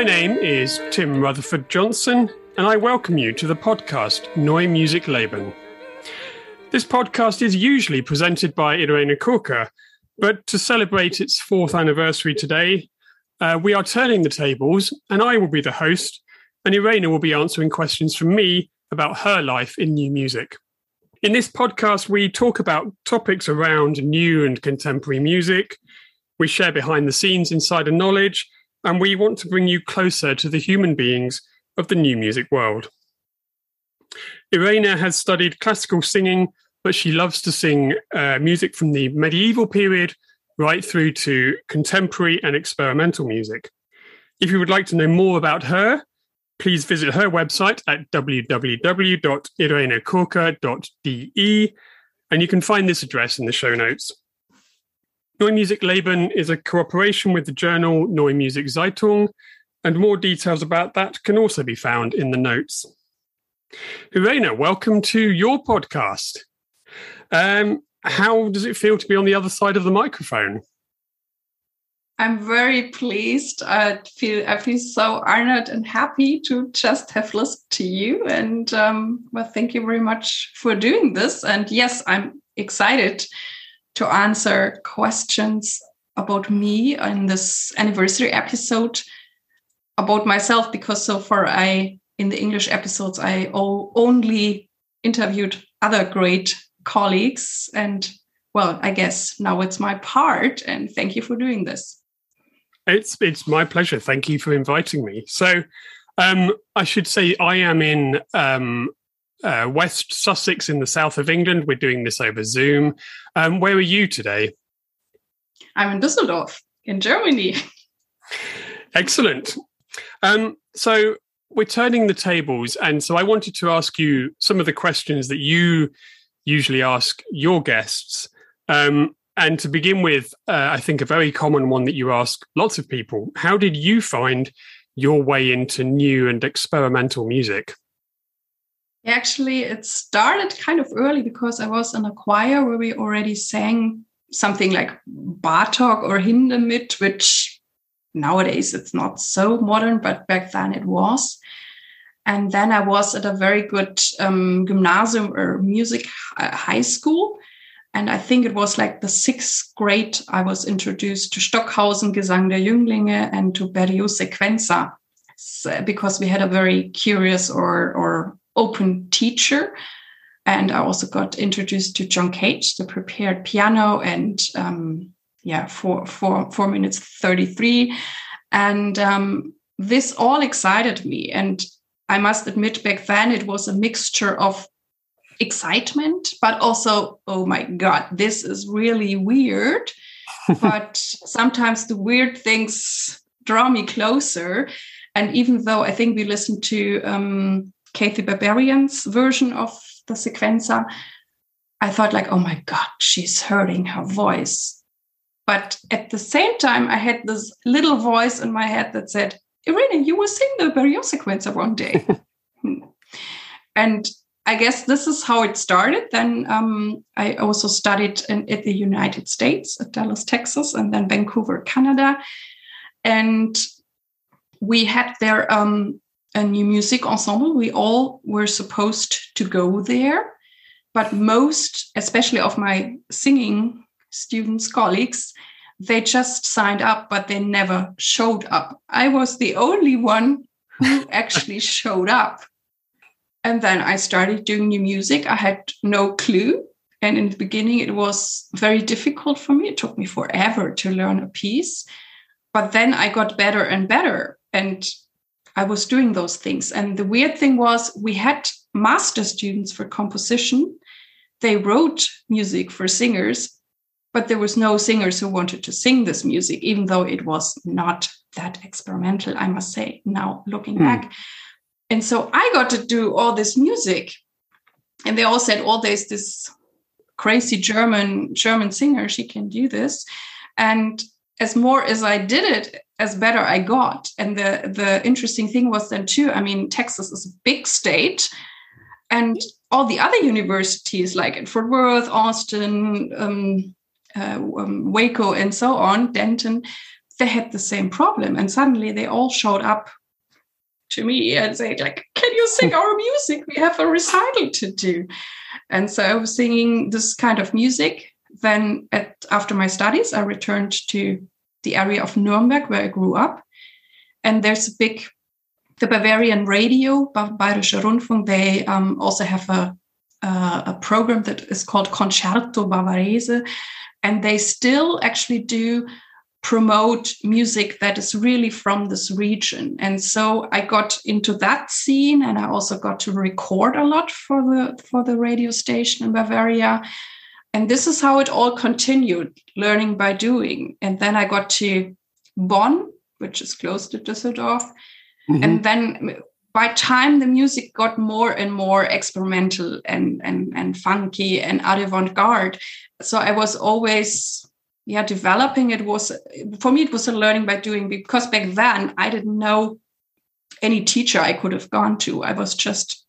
My name is Tim Rutherford Johnson, and I welcome you to the podcast Neue Musik Leben. This podcast is usually presented by Irene Kurka, but to celebrate its fourth anniversary today, uh, we are turning the tables, and I will be the host, and Irene will be answering questions from me about her life in new music. In this podcast, we talk about topics around new and contemporary music. We share behind the scenes insider knowledge, and we want to bring you closer to the human beings of the new music world. Irene has studied classical singing, but she loves to sing uh, music from the medieval period right through to contemporary and experimental music. If you would like to know more about her, please visit her website at www.irenekurka.de, and you can find this address in the show notes. Neue Musik Leben is a cooperation with the journal Neue Musik Zeitung, and more details about that can also be found in the notes. Irene, welcome to your podcast. Um, how does it feel to be on the other side of the microphone? I'm very pleased. I feel I feel so honored and happy to just have listened to you. And um, well, thank you very much for doing this. And yes, I'm excited to answer questions about me in this anniversary episode about myself because so far I in the English episodes I only interviewed other great colleagues and well I guess now it's my part and thank you for doing this. It's it's my pleasure. Thank you for inviting me. So um, I should say I am in um, uh, West Sussex in the south of England. We're doing this over Zoom. Um, where are you today? I'm in Düsseldorf, in Germany. Excellent. Um, so we're turning the tables, and so I wanted to ask you some of the questions that you usually ask your guests. Um, and to begin with, uh, I think a very common one that you ask lots of people: How did you find your way into new and experimental music? Actually, it started kind of early because I was in a choir where we already sang something like Bartok or Hindemith, which nowadays it's not so modern, but back then it was. And then I was at a very good um, gymnasium or music uh, high school. And I think it was like the sixth grade, I was introduced to Stockhausen Gesang der Jünglinge and to Berio's Sequenza because we had a very curious or, or open teacher. And I also got introduced to John Cage, the prepared piano, and um, yeah, four, four, four minutes 33. And um, this all excited me. And I must admit, back then it was a mixture of excitement, but also, oh my God, this is really weird. but sometimes the weird things draw me closer. And even though I think we listened to um, Cathy Berberian's version of the sequenza, I thought like, oh my God, she's hurting her voice. But at the same time, I had this little voice in my head that said, Irene, you will sing the Berio sequenza one day. And I guess this is how it started. Then um, I also studied in, in, the United States, at Dallas, Texas, and then Vancouver, Canada. And we had there um, a new music ensemble. We all were supposed to go there, but most, especially of my singing students, colleagues, they just signed up, but they never showed up. I was the only one who actually showed up. And then I started doing new music. I had no clue. And in the beginning, it was very difficult for me. It took me forever to learn a piece. But then I got better and better. And I was doing those things. And the weird thing was, we had master students for composition. They wrote music for singers, but there was no singers who wanted to sing this music even though it was not that experimental i must say now looking mm. back and so i got to do all this music and they all said oh there's this crazy german german singer she can do this and as more as i did it as better i got and the the interesting thing was then too i mean texas is a big state and all the other universities like in fort worth austin um, uh, um, Waco, and so on, Denton, they had the same problem. And suddenly they all showed up to me and said, like, can you sing our music? We have a recital to do. And so I was singing this kind of music. Then at, after my studies, I returned to the area of Nuremberg where I grew up. And there's a big, the Bavarian radio, Bayerischer Rundfunk, they um, also have a, a, a program that is called Concerto Bavarese. And they still actually do promote music that is really from this region. And so I got into that scene and I also got to record a lot for the for the radio station in Bavaria. And this is how it all continued, learning by doing. And then I got to Bonn, which is close to Düsseldorf. Mm-hmm. And then by time the music got more and more experimental and and and funky and avant-garde. So I was always yeah developing it was for me it was a learning by doing because back then i didn't know any teacher i could have gone to i was just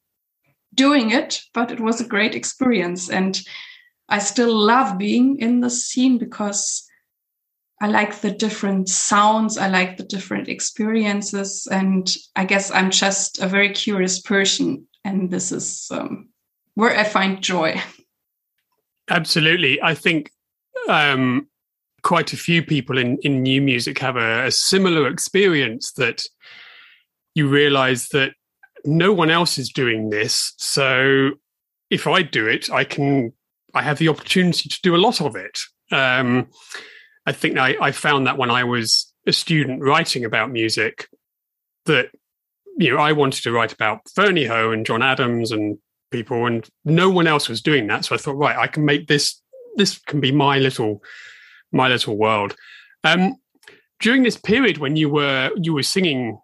doing it but it was a great experience and i still love being in the scene because i like the different sounds i like the different experiences and i guess i'm just a very curious person and this is um, where i find joy absolutely i think um, quite a few people in, in new music have a, a similar experience that you realize that no one else is doing this. So if I do it, I can, I have the opportunity to do a lot of it. Um, I think I, I found that when I was a student writing about music, that you know I wanted to write about Ferneyhough and John Adams and people, and no one else was doing that. So I thought, right, I can make this. This can be my little my Little World. Um, during this period when you were you were singing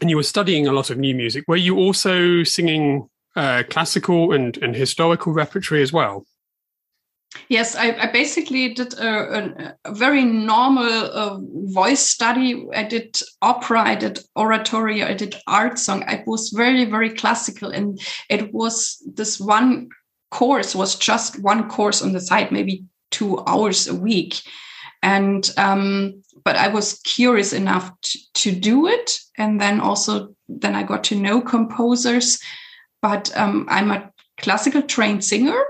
and you were studying a lot of new music, were you also singing uh, classical and, and historical repertory as well? Yes, I, I basically did a, a, very normal uh, voice study. I did opera, I did oratory, I did art song. I was very, very classical, and it was this one course was just one course on the side, maybe two hours a week and um, but i was curious enough to, to, do it and then also then i got to know composers but um, i'm a classical trained singer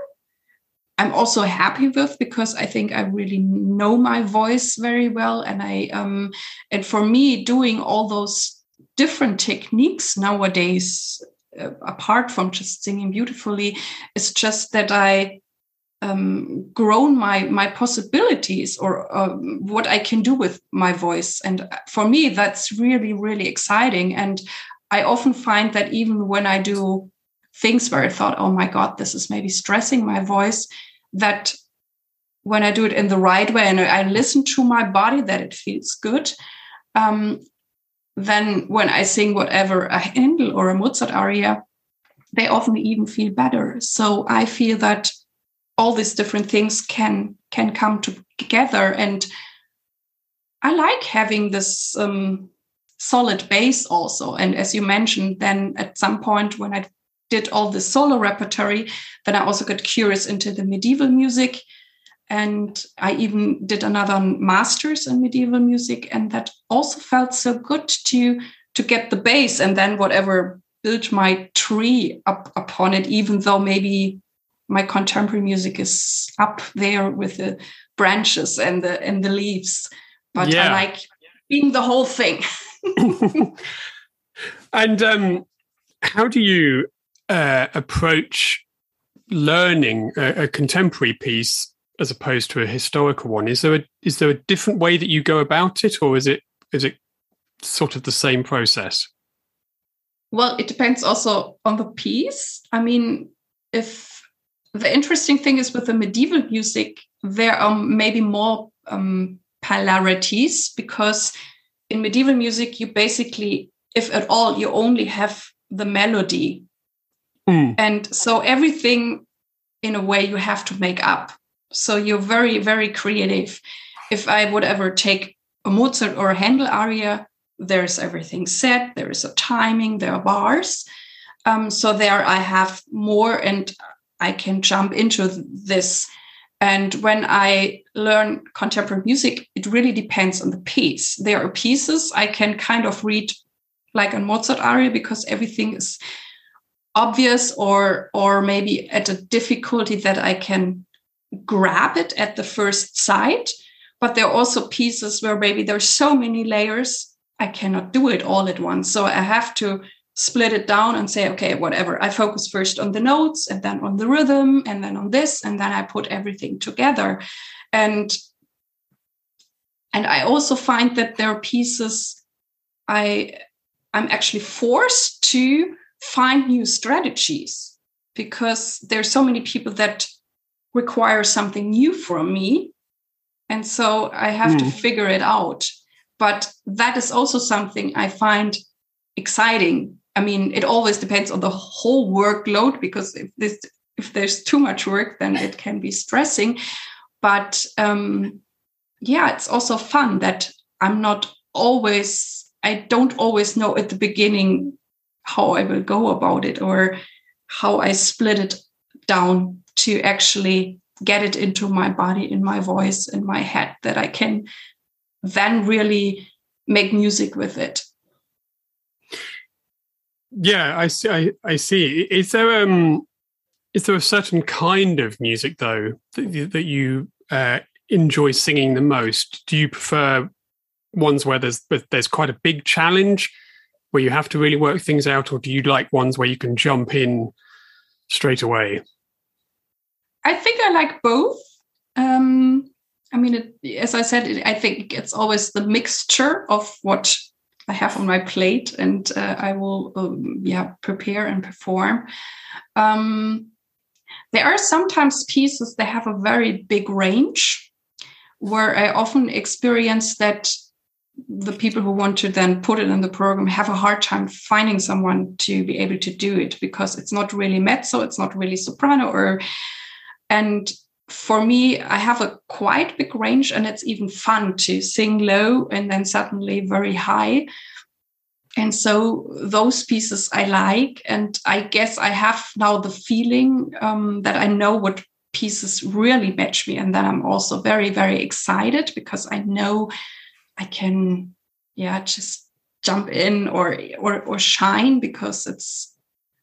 i'm also happy with because i think i really know my voice very well and i um, and for me doing all those different techniques nowadays uh, apart from just singing beautifully is just that i um, grown my my possibilities or um, what I can do with my voice. And for me, that's really really exciting. And I often find that even when I do things where I thought, oh my god, this is maybe stressing my voice, that when I do it in the right way and I listen to my body, that it feels good. Um, then when I sing whatever a Handel or a Mozart aria, they often even feel better. So I feel that all these different things can can come together and i like having this um, solid base also and as you mentioned then at some point when i did all the solo repertory then i also got curious into the medieval music. And i even did another masters in medieval music. And that also felt so good to to get the base and then whatever build my tree up upon it even though maybe my contemporary music is up there with the branches and the and the leaves. But yeah. i like being the whole thing. And um, how do you uh, approach learning a, a, contemporary piece as opposed to a historical one is there a is there a different way that you go about it or is it is it sort of the same process well it depends also on the piece i mean if the interesting thing is with the medieval music, there are maybe more um, polarities because in medieval music, you basically, if at all, you only have the melody. Mm. And so everything, in a way, you have to make up. So you're very, very creative. If I would ever take a Mozart or a Handel aria, there's everything set, there is a timing, there are bars. Um, so there I have more and I can jump into this. And when I learn contemporary music, it really depends on the piece. There are pieces I can kind of read like a Mozart aria because everything is obvious or or maybe at a difficulty that I can grab it at the first sight. But there are also pieces where maybe there's so many layers I cannot do it all at once. So I have to split it down and say, okay, whatever. I focus first on the notes and then on the rhythm and then on this, and then I put everything together. And and I also find that there are pieces I I'm actually forced to find new strategies because there's so many people that require something new from me. And so I have mm. to hmm. figure it out. But that is also something I find exciting I mean, it always depends on the whole workload because if this if there's too much work, then it can be stressing. But um, yeah, it's also fun that I'm not always I don't always know at the beginning how I will go about it or how I split it down to actually get it into my body, in my voice, in my head, that I can then really make music with it. Yeah, I see. I, I see. Is there um, is there a certain kind of music though that, that you uh, enjoy singing the most? Do you prefer ones where there's there's quite a big challenge where you have to really work things out, or do you like ones where you can jump in straight away? I think I like both. Um, I mean, it, as I said, it, I think it's always the mixture of what I have on my plate, and uh, I will um, yeah prepare and perform. Um, there are sometimes pieces that have a very big range, where I often experience that the people who want to then put it in the program have a hard time finding someone to be able to do it because it's not really mezzo, it's not really soprano, or and for me, I have a quite big range, and it's even fun to sing low and then suddenly very high. And so those pieces I like, and I guess I have now the feeling um, that I know what pieces really match me, and then I'm also very, very excited because I know I can, yeah, just jump in or or or shine because it's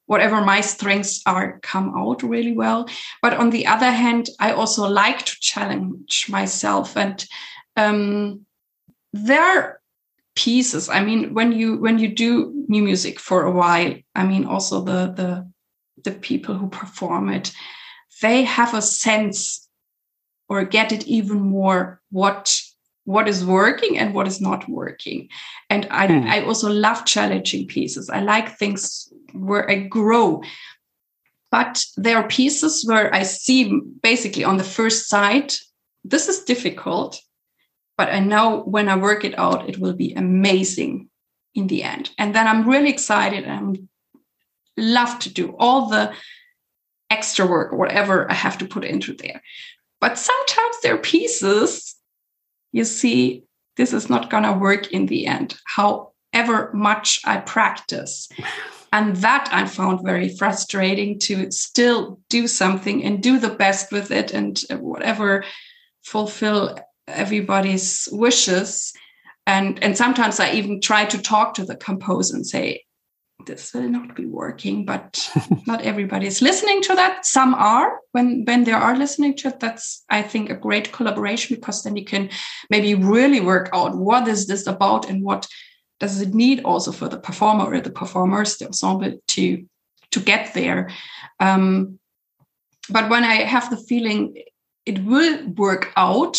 whatever my strengths are come out really well. But on the other hand i also like to challenge myself and um, there are pieces. I mean when you when you do new music for a while i mean also the the the people who perform it they have a sense or get it even more what what is working and what is not working and i mm. i also love challenging pieces i like things where I grow. But there are pieces where I see basically on the first sight, this is difficult, but I know when I work it out, it will be amazing in the end. And then I'm really excited and love to do all the extra work, whatever I have to put into there. But sometimes there are pieces you see, this is not going to work in the end, however much I practice. And that I found very frustrating to still do something and do the best with it and whatever fulfill everybody's wishes. And, and sometimes I even try to talk to the composer and say, this will not be working, but not everybody is listening to that. Some are when when they are listening to it. That's I think a great collaboration because then you can maybe really work out what is this about and what does it need also for the performer or the performers, the ensemble to to get there? Um, but when I have the feeling it will work out,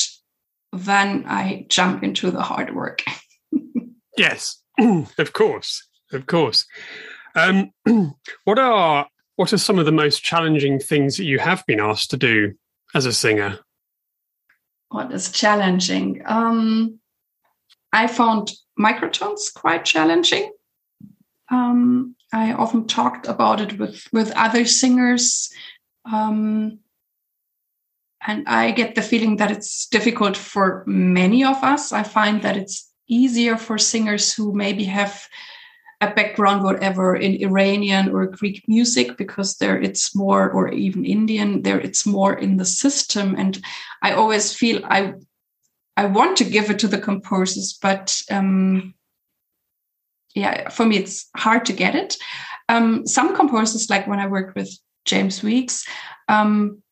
then I jump into the hard work. yes, of course, of course. Um, what are what are some of the most challenging things that you have been asked to do as a singer? What is challenging? Um, I found microtones quite challenging. Um, I often talked about it with, with other singers. Um, and I get the feeling that it's difficult for many of us. I find that it's easier for singers who maybe have a background whatever in Iranian or Greek music because there it's more or even Indian there it's more in the system. And I always feel I I want to give it to the composers but um yeah for me it's hard to get it. Um some composers like when I worked with James Weeks um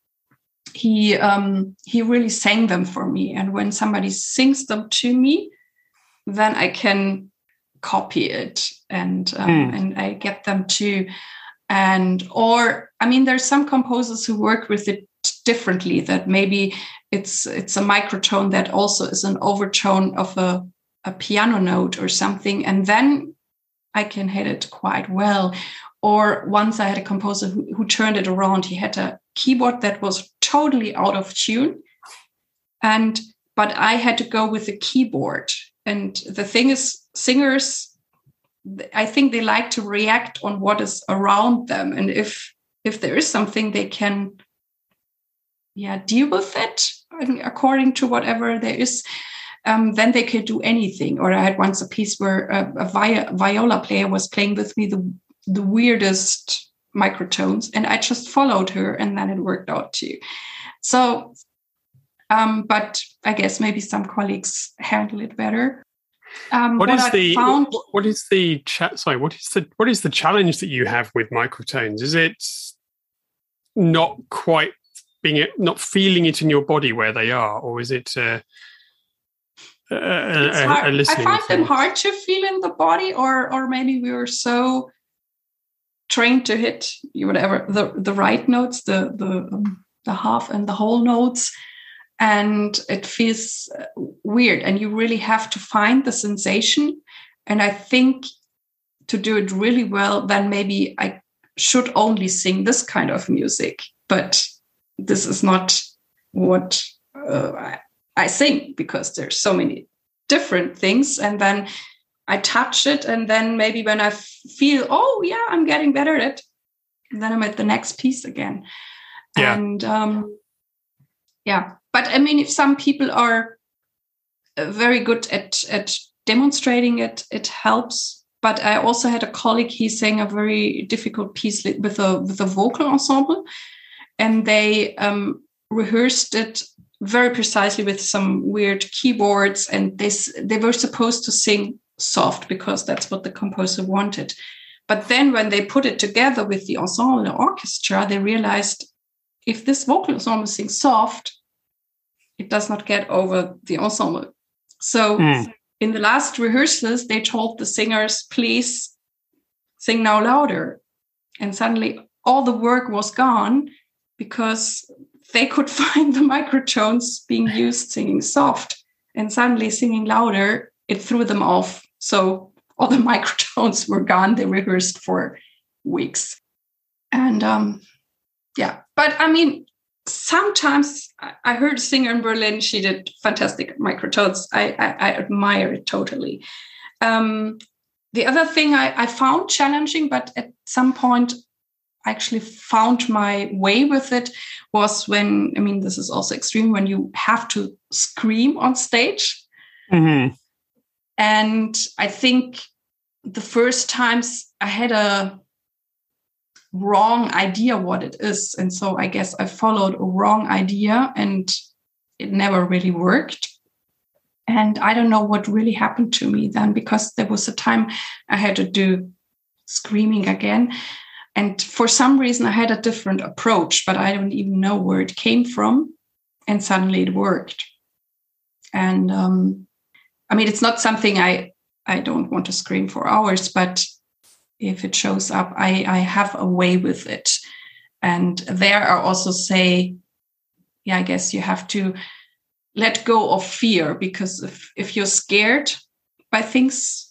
he um he really sang them for me. And when somebody sings them to me then I can copy it and um, mm. and I get them to and or I mean there's some composers who work with it differently that maybe it's it's a microtone that also is an overtone of a a piano note or something and then I can hit it quite well. Or once I had a composer who, who turned it around he had a keyboard that was totally out of tune. And but I had to go with the keyboard. And the thing is singers i think they like to react on what is around them. And if if there is something they can yeah deal with it according to whatever there is um, then they could do anything. Or i had once a piece where a, a vi- viola player was playing with me the the weirdest microtones and i just followed her and then it worked out too. So um, but I guess maybe some colleagues handle it better. Um, what, what is the found, what is the chat? Sorry, what is the what is the challenge that you have with microtones? Is it not quite being it, not feeling it in your body where they are, or is it? Uh, a, a, a I find them hard to feel in the body, or or maybe we were so trained to hit you whatever the the right notes, the the um, the half and the whole notes and it feels uh, weird. And you really have to find the sensation. And i think to do it really well then maybe i should only sing this kind of music. But this is not what uh, I, I sing because there's so many different things. And then i touch it. And then maybe when i feel oh yeah i'm getting better at it then i'm at the next piece again. Yeah. and um yeah but i mean if some people are uh, very good at at demonstrating it it helps. But i also had a colleague he sang a very difficult piece with a with a vocal ensemble. And they um, rehearsed it very precisely with some weird keyboards. And this they were supposed to sing soft because that's what the composer wanted. But then when they put it together with the ensemble orchestra they realized if this vocal ensemble sings soft it does not get over the ensemble. So mm. in the last rehearsals, they told the singers, please sing now louder. And suddenly all the work was gone because they could find the microtones being used singing soft. And suddenly singing louder, it threw them off. So all the microtones were gone. They rehearsed for weeks. And um, yeah, but I mean, sometimes I heard a singer in Berlin. She did fantastic microtones. I, I, I admire it totally. Um, the other thing I, I, found challenging, but at some point I actually found my way with it was when I mean this is also extreme when you have to scream on stage. Mm-hmm. And I think the first times I had a wrong idea what it is. And so I guess I followed a wrong idea and it never really worked. And I don't know what really happened to me then because there was a time I had to do screaming again. And for some reason, I had a different approach, but I don't even know where it came from. And suddenly it worked. And um, I mean, it's not something I I don't want to scream for hours, but if it shows up i i have a way with it. And there i also say yeah i guess you have to let go of fear because if if you're scared by things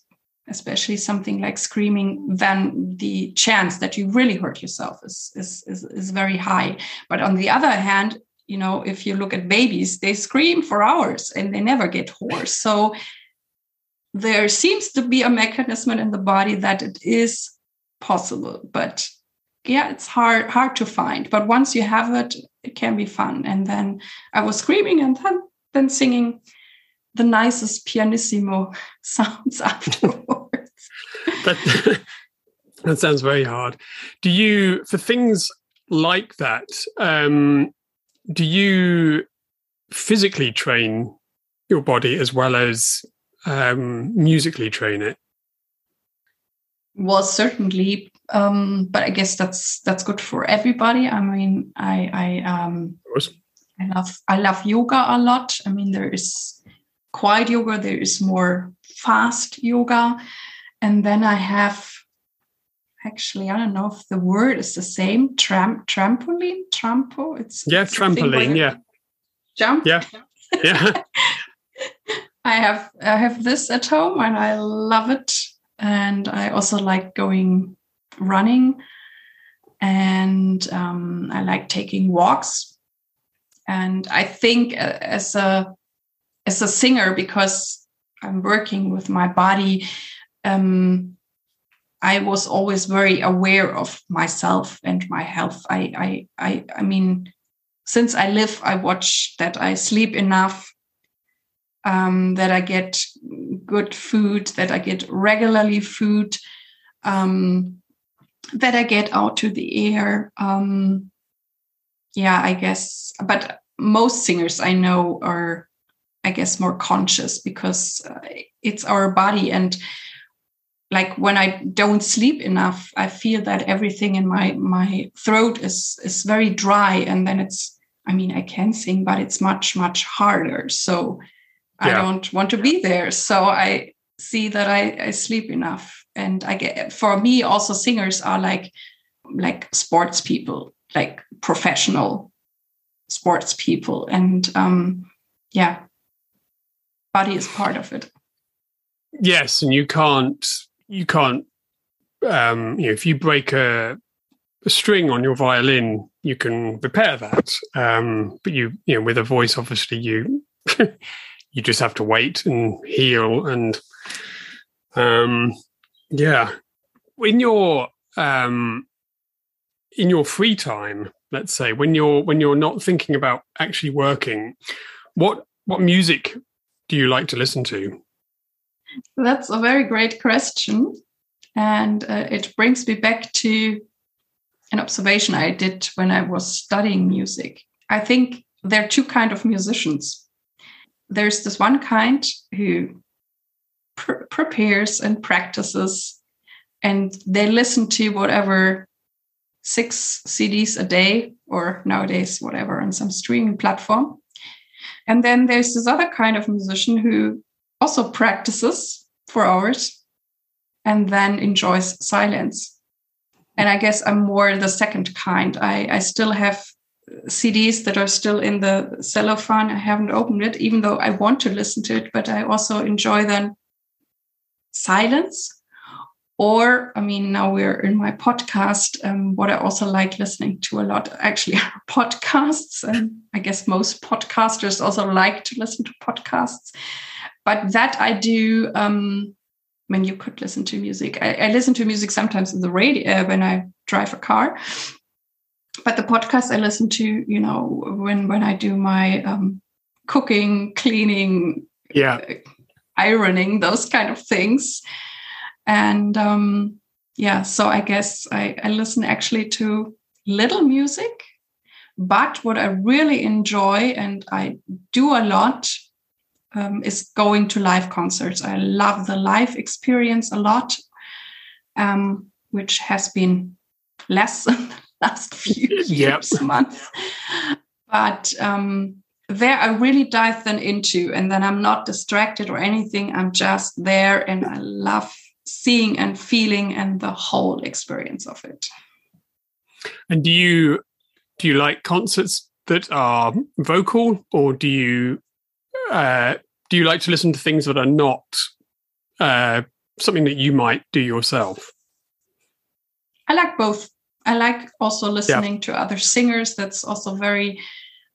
especially something like screaming then the chance that you really hurt yourself is is is, is very high. But on the other hand you know if you look at babies they scream for hours and they never get hoarse. So there seems to be a mechanism in the body that it is possible but yeah it's hard hard to find. But once you have it it can be fun. And then i was screaming and then then singing the nicest pianissimo sounds afterwards. That, that sounds very hard. Do you, for things like that, um, do you physically train your body as well as um, musically train it? Well, certainly, um, but I guess that's that's good for everybody. I mean, I I um, I love I love yoga a lot. I mean, there is quiet yoga, there is more fast yoga, and then I have actually I don't know if the word is the same. Tram trampoline, trampo. It's yeah, it's trampoline. Yeah, jump. Yeah, yeah. I have I have this at home and I love it. And I also like going running, and um, I like taking walks. And I think uh, as a as a singer, because I'm working with my body, um, I was always very aware of myself and my health. I, I, I, I mean, since I live, I watch that I sleep enough, um, that I get good food, that I get regularly food, um, that I get out to the air. Um, yeah, I guess. But most singers I know are, I guess, more conscious because uh, it's our body. And like when I don't sleep enough, I feel that everything in my my throat is is very dry, and then it's. I mean, I can sing, but it's much much harder. So I don't want to be there. So I see that I, I sleep enough. And I get for me also singers are like like sports people, like professional sports people. And um yeah, body is part of it. Yes, and you can't you can't um you know if you break a a string on your violin, you can repair that. Um, but you, you know, with a voice, obviously, you you just have to wait and heal and um yeah. In your um in your free time let's say when you're when you're not thinking about actually working what what music do you like to listen to? That's a very great question. And uh, it brings me back to an observation i did when i was studying music. I think there are two kind of musicians there's this one kind who pr- prepares and practices and they listen to whatever six CDs a day or nowadays whatever on some streaming platform. And then there's this other kind of musician who also practices for hours and then enjoys silence. And I guess I'm more the second kind. I, I still have CDs that are still in the cellophane. I haven't opened it, even though I want to listen to it, but I also enjoy then silence. Or, I mean, now we're in my podcast. Um, what I also like listening to a lot actually are podcasts. And I guess most podcasters also like to listen to podcasts. But that I do. Um, I mean, you could listen to music. I, I listen to music sometimes in the radio uh, when I drive a car but the podcast I listen to, you know, when when I do my um, cooking, cleaning, yeah, uh, ironing, those kind of things, and um, yeah, so I guess I, I listen actually to little music, but what I really enjoy and I do a lot um, is going to live concerts. I love the live experience a lot, um, which has been less last few years, yep. months. But um, there I really dive then into, and then I'm not distracted or anything. I'm just there, and I love seeing and feeling and the whole experience of it. And do you do you like concerts that are vocal, or do you uh, do you like to listen to things that are not uh, something that you might do yourself? I like both. I like also listening yeah. to other singers. That's also very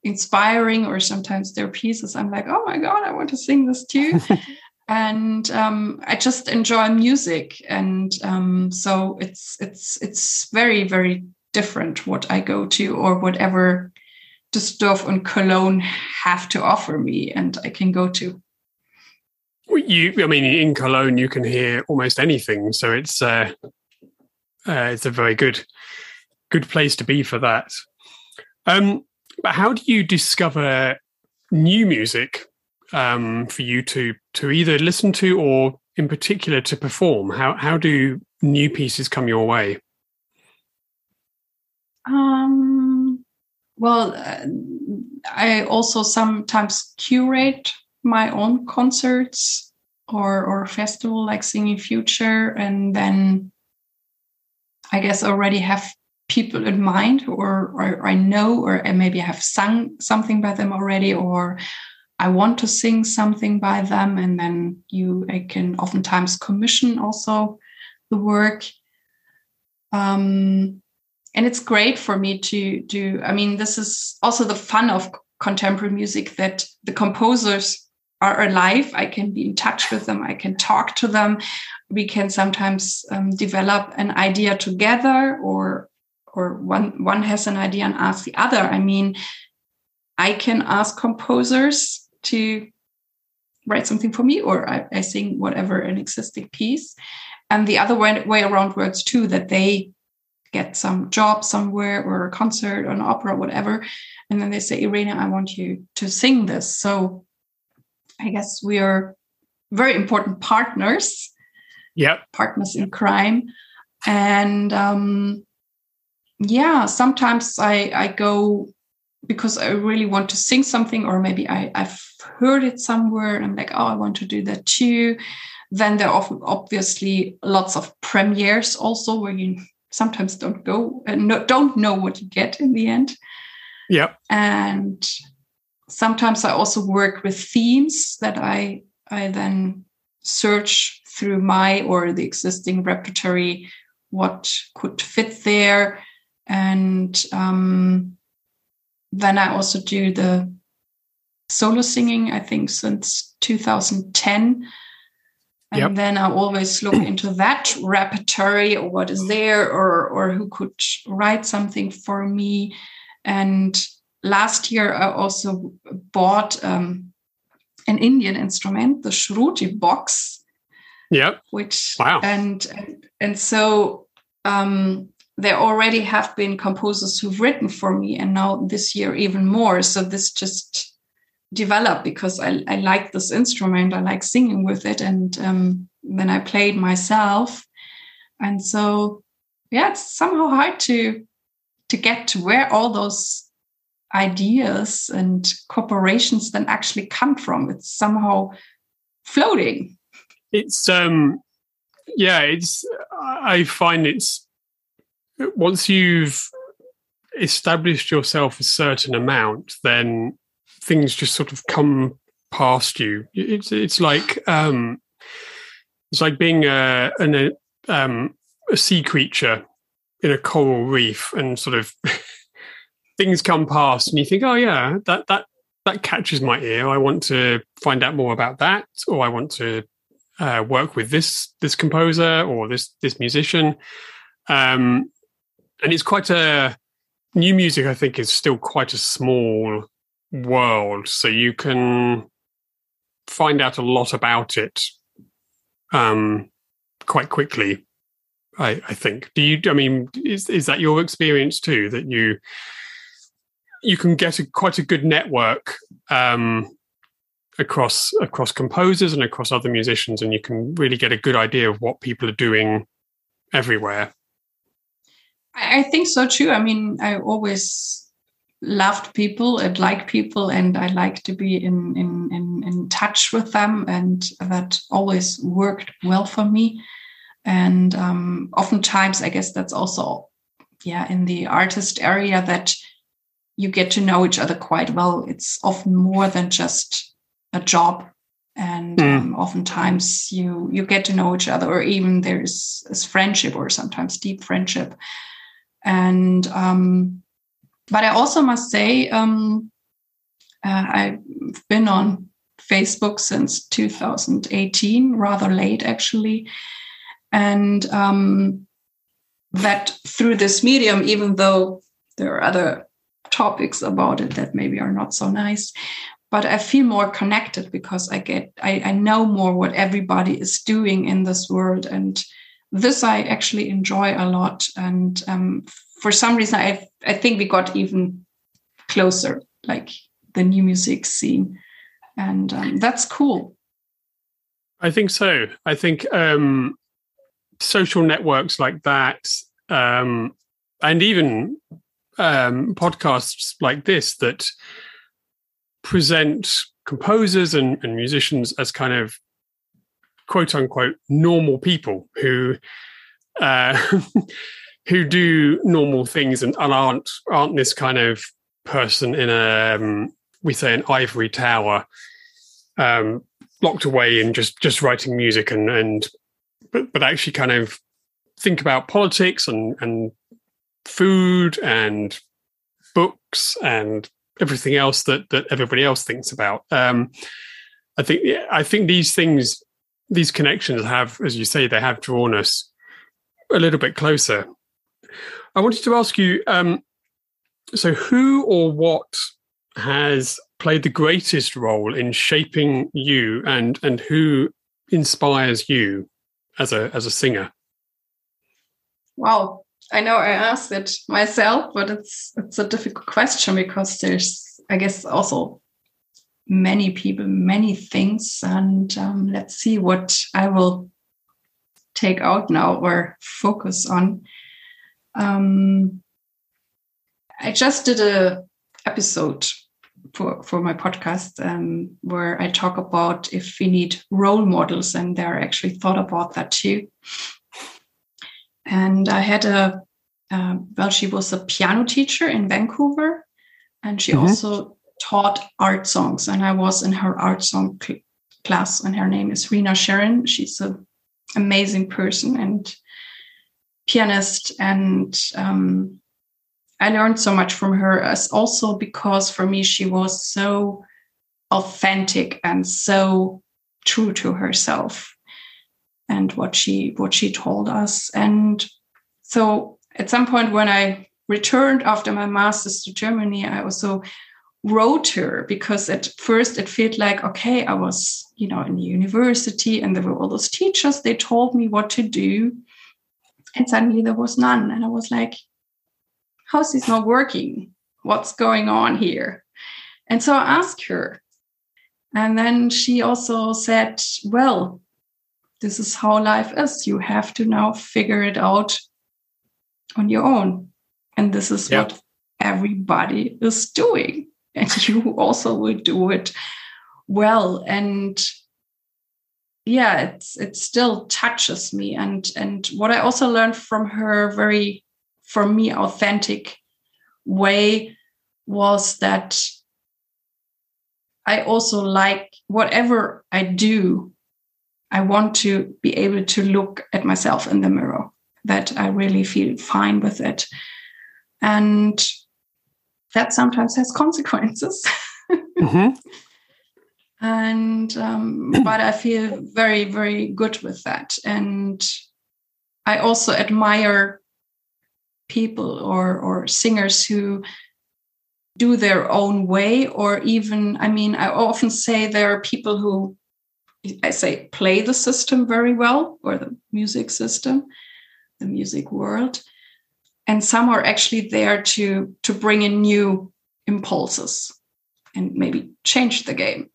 inspiring. Or sometimes their pieces, I'm like, oh my god, I want to sing this too. and um, I just enjoy music, and um, so it's it's it's very very different what I go to or whatever Düsseldorf and Cologne have to offer me, and I can go to. you, I mean, in Cologne, you can hear almost anything, so it's uh, uh, it's a very good good place to be for that. Um, but how do you discover new music um, for you to to either listen to or, in particular, to perform? How how do new pieces come your way? Um, well, uh, I also sometimes curate my own concerts or or festival like Singing Future, and then I guess already have people in mind, or, or I know, or maybe I have sung something by them already, or I want to sing something by them, and then you I can oftentimes commission also the work. Um, and it's great for me to do. I mean, this is also the fun of contemporary music that the composers are alive. I can be in touch with them. I can talk to them. We can sometimes um, develop an idea together, or or one one has an idea and asks the other. I mean, I can ask composers to write something for me, or I, I sing whatever an existing piece, and the other way, way around works too. That they get some job somewhere or a concert or an opera, whatever, and then they say, Irene, I want you to sing this. So I guess we are very important partners. Yep. Partners in crime. And um, yeah, sometimes I, I go because I really want to sing something, or maybe I, I've heard it somewhere and I'm like, oh, I want to do that too. Then there are obviously lots of premieres also where you sometimes don't go and no, don't know what you get in the end. Yep. And sometimes I also work with themes that I I then search through my or the existing repertory what could fit there, and um, then I also do the solo singing. I think since 2010. And yep. then I always look into that repertory or what is there or or who could write something for me. And last year I also bought um, an Indian instrument, the Shruti box. Yep. Which wow. And and, and so um, there already have been composers who've written for me, and now this year even more. So this just developed because I, I like this instrument. I like singing with it, and um, then I played myself, and so yeah, it's somehow hard to to get to where all those ideas and corporations then actually come from. It's somehow floating. It's um yeah, it's I find it's once you've established yourself a certain amount, then things just sort of come past you. It's it's like um it's like being a an, a, um, a sea creature in a coral reef and sort of things come past and you think, oh yeah, that that that catches my ear. I want to find out more about that, or I want to uh, work with this this composer or this this musician. Um, and it's quite a new music. I think is still quite a small world, so you can find out a lot about it um, quite quickly. I, I think. Do you? I mean, is is that your experience too? That you you can get a, quite a good network um, across across composers and across other musicians, and you can really get a good idea of what people are doing everywhere. I think so too. I mean, I always loved people and like people, and I like to be in in in, in touch with them, and that always worked well for me. And um, oftentimes, I guess that's also yeah in the artist area that you get to know each other quite well. It's often more than just a job, and mm. um, oftentimes you you get to know each other, or even there's, friendship, or sometimes deep friendship. And um, but I also must say um, uh, I've been on Facebook since 2018, rather late actually, and um, that through this medium, even though there are other topics about it that maybe are not so nice. But I feel more connected because I get I, I know more what everybody is doing in this world, and this I actually enjoy a lot. And um, for some reason, I I think we got even closer, like the new music scene, and um, that's cool. I think so. I think um, social networks like that, um, and even um, podcasts like this that present composers and, and musicians as kind of quote unquote normal people who uh, who do normal things and, and, aren't aren't this kind of person in a um, we say an ivory tower um, locked away and just just writing music and and but but actually kind of think about politics and and food and books and everything else that that everybody else thinks about. Um, I think I think these things, these connections have, as you say, they have drawn us a little bit closer. I wanted to ask you, um, so who or what has played the greatest role in shaping you, and and who inspires you as a as a singer? Wow, I know I asked it myself, but it's it's a difficult question because there's, I guess, also many people, many things, and um, let's see what I will take out now or focus on. Um, I just did a episode for for my podcast um, where I talk about if we need role models, and there actually thought about that too. And I had a, uh, well, she was a piano teacher in Vancouver, and she mm-hmm. also taught art songs. And I was in her art song cl- class, and her name is Rena Sharon. She's an amazing person and pianist. And um, I learned so much from her, as also because for me, she was so authentic and so true to herself and what she what she told us. And so at some point when i returned after my master's to germany i also wrote her because at first it felt like okay i was you know in the university and there were all those teachers they told me what to do. And suddenly there was none. And i was like how's this not working? What's going on here? And so i asked her. And then she also said well this is how life is. You have to now figure it out on your own. And this is yep. what everybody is doing. And you also will do it well. And yeah, it's it still touches me. And and what I also learned from her very for me authentic way was that I also like whatever I do I want to be able to look at myself in the mirror, that I really feel fine with it. And that sometimes has consequences. mm-hmm. And, um, but I feel very, very good with that. And I also admire people or, or singers who do their own way, or even, I mean, I often say there are people who I say play the system very well or the music system, the music world. And some are actually there to, to bring in new impulses and maybe change the game.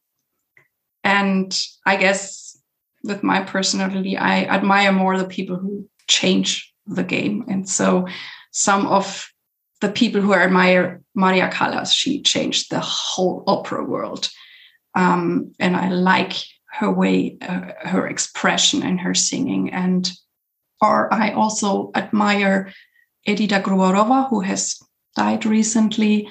And I guess with my personality, I admire more the people who change the game. And so some of the people who admire Maria Callas, she changed the whole opera world. Um, and I like her way, uh, her expression and her singing. And or I also admire Edita Gruberová, who has died recently,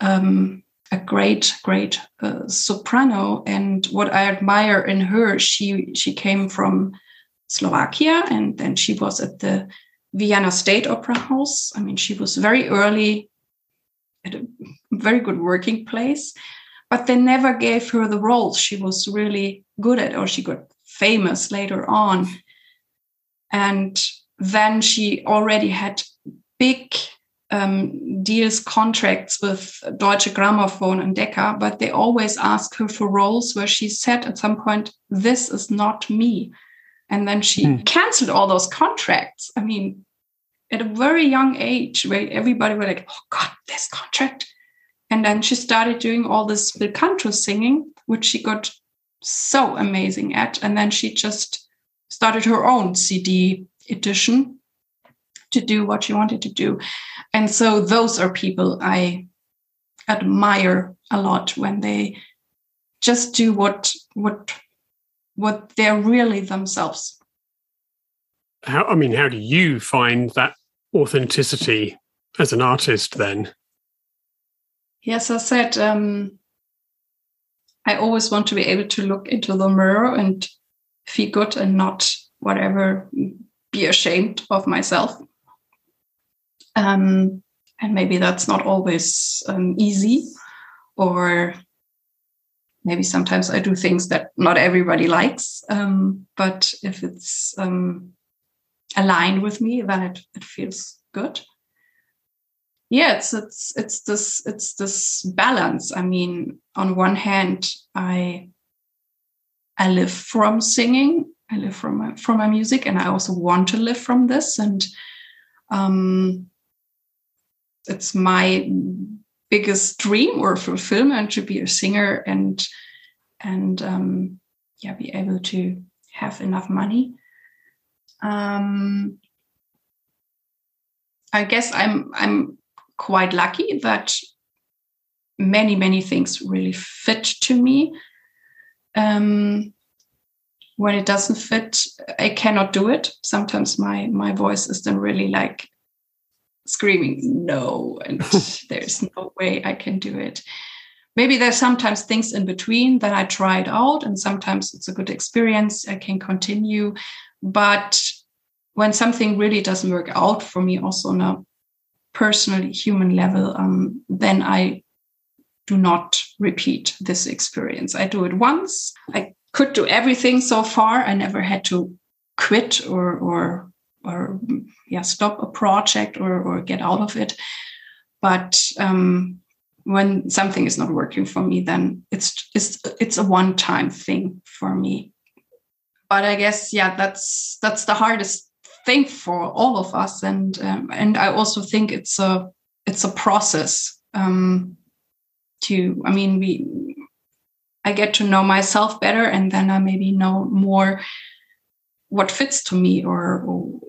um, a great, great uh, soprano. And what I admire in her, she she came from Slovakia, and then she was at the Vienna State Opera House. I mean, she was very early at a very good working place but they never gave her the roles she was really good at or she got famous later on and then she already had big um, deals contracts with Deutsche Grammophon and Decca, but they always ask her for roles where she said at some point, This is not me. And then she mm. canceled all those contracts. I mean, at a very young age, where everybody were like, Oh God, this contract. And then she started doing all this bel canto singing, which she got so amazing at. And then she just started her own CD edition to do what she wanted to do. And so those are people I admire a lot when they just do what what what they're really themselves. How I mean, how do you find that authenticity as an artist then? Yes, I said um, I always want to be able to look into the mirror and feel good and not whatever be ashamed of myself. Um, and maybe that's not always um, easy, or maybe sometimes I do things that not everybody likes. Um, but if it's um, aligned with me, then it, it feels good. Yeah, it's it's it's this it's this balance. I mean, on one hand, I I live from singing. I live from my, from my music, and I also want to live from this. And um, it's my biggest dream or fulfillment to be a singer and and um, yeah be able to have enough money um, i guess i'm i'm quite lucky that many many things really fit to me. Um, when it doesn't fit i cannot do it. Sometimes my my voice is then really like screaming no and there's no way i can do it. Maybe there's sometimes things in between that i tried out and sometimes it's a good experience i can continue. But when something really doesn't work out for me also on a personal human level um, then i do not repeat this experience. I do it once. I could do everything so far. I never had to quit or or or yeah stop a project or or get out of it. But um, when something is not working for me then it's it's it's a one time thing for me. But i guess yeah that's that's the hardest thing for all of us and um, and i also think it's a it's a process um, to i mean we i get to know myself better and then i maybe know more what fits to me or, or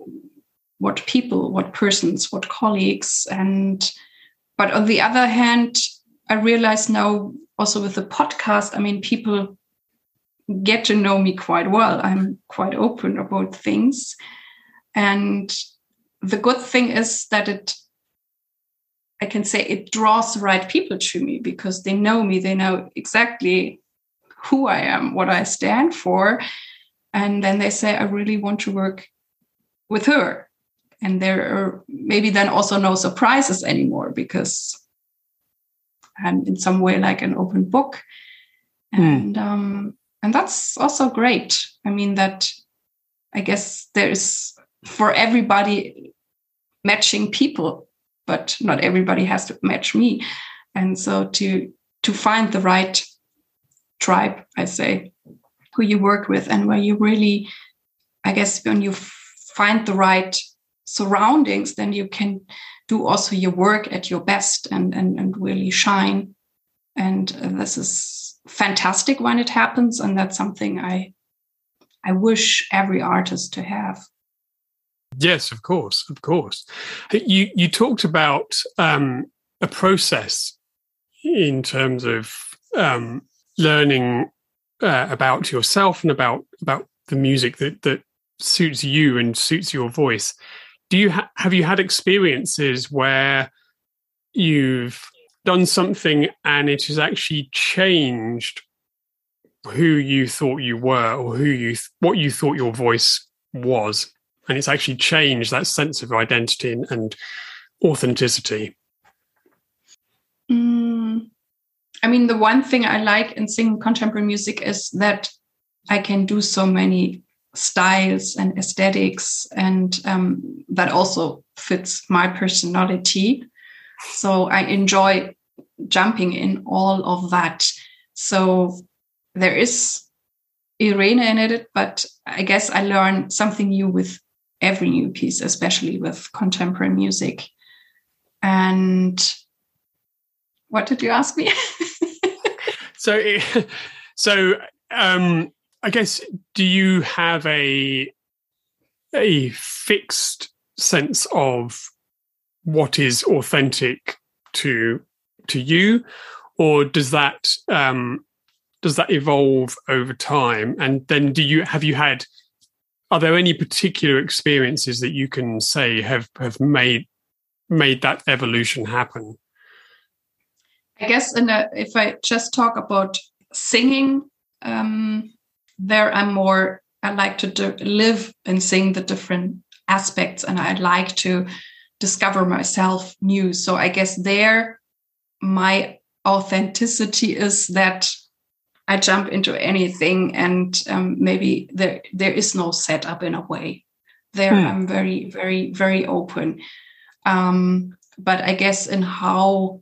what people, what persons, what colleagues. And but on the other hand, I realize now also with the podcast, I mean, people get to know me quite well. I'm quite open about things. And the good thing is that it I can say it draws the right people to me because they know me, they know exactly who I am, what I stand for. And then they say, I really want to work with her and there are maybe then also no surprises anymore because I'm in some way like an open book, hmm. and mm. um, and that's also great. I mean that I guess there's for everybody matching people, but not everybody has to match me, and so to to find the right tribe, I say, who you work with and where you really, I guess, when you find the right surroundings, then you can do also your work at your best and and, and really shine. And uh, this is fantastic when it happens, and that's something I I wish every artist to have. Yes, of course, of course. You you talked about um, a process in terms of um, learning uh, about yourself and about about the music that that suits you and suits your voice do you ha- have you had experiences where you've done something and it has actually changed who you thought you were or who you th- what you thought your voice was and it's actually changed that sense of identity and, and authenticity mm, i mean the one thing i like in singing contemporary music is that i can do so many styles and aesthetics and um, that also fits my personality. So I enjoy jumping in all of that. So there is Irene in it, but I guess I learn something new with every new piece, especially with contemporary music. And what did you ask me? so, so um, I guess do you have a a fixed sense of what is authentic to to you, or does that um, does that evolve over time? And then do you have you had are there any particular experiences that you can say have have made made that evolution happen? I guess a, if I just talk about singing, um, there I'm more I like to do, live and sing the different aspects, and I like to discover myself new. So I guess there my authenticity is that I jump into anything, and um, maybe there there is no setup in a way. There, hmm. I'm very, very, very open. Um, but I guess in how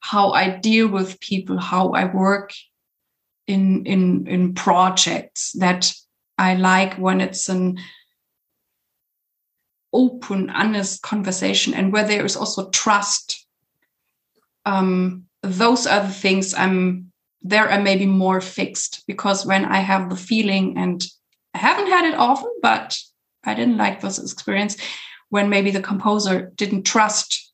how I deal with people, how I work in in in projects that I like when it's an open, honest conversation and where there is also trust. Um, those are the things I'm there are maybe more fixed because when I have the feeling and I haven't had it often, but I didn't like this experience when maybe the composer didn't trust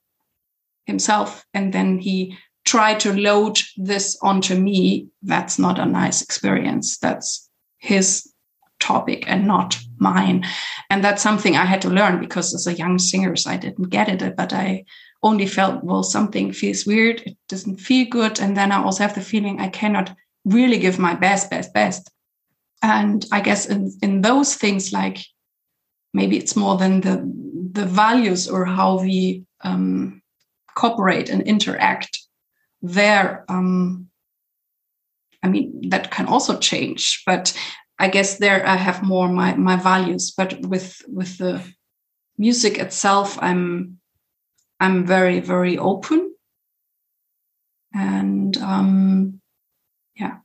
himself and then he tried to load this onto me. That's not a nice experience. That's his topic and not mine. And that's something I had to learn because as a young singer, I didn't get it, but I only felt, well, something feels weird. It doesn't feel good. And then I also have the feeling I cannot really give my best, best, best. And I guess in, in those things, like maybe it's more than the, the values or how we um, cooperate and interact there. Um, I mean, that can also change, but I guess there I have more my, my values. But with with the music itself, I'm I'm very very open, and um, yeah.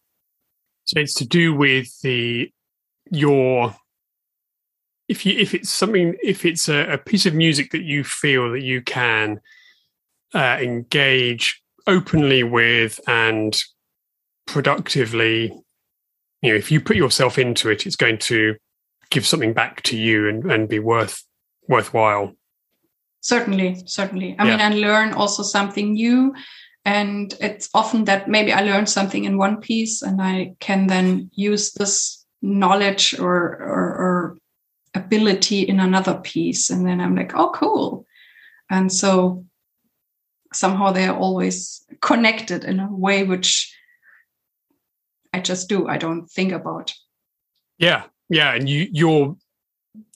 So it's to do with the your if you if it's something if it's a, a piece of music that you feel that you can uh, engage openly with and productively you know if you put yourself into it it's going to give something back to you and, and be worth worthwhile certainly certainly i yeah. mean and learn also something new and it's often that maybe i learn something in one piece and i can then use this knowledge or, or, or ability in another piece and then i'm like oh cool and so somehow they're always connected in a way which I just do. I don't think about. Yeah, yeah, and you your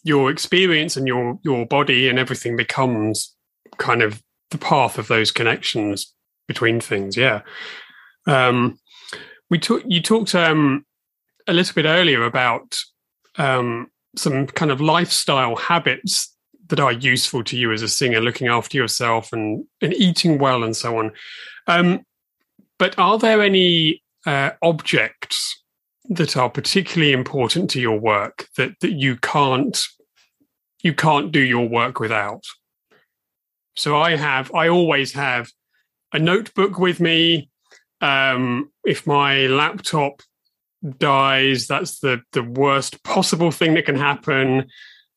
your experience and your your body and everything becomes kind of the path of those connections between things. Yeah. Um, we talked. You talked um, a little bit earlier about um, some kind of lifestyle habits that are useful to you as a singer, looking after yourself and and eating well and so on. Um, but are there any uh, objects that are particularly important to your work that that you can't you can't do your work without. So i have i always have a notebook with me. Um, if my laptop dies that's the the worst possible thing that can happen.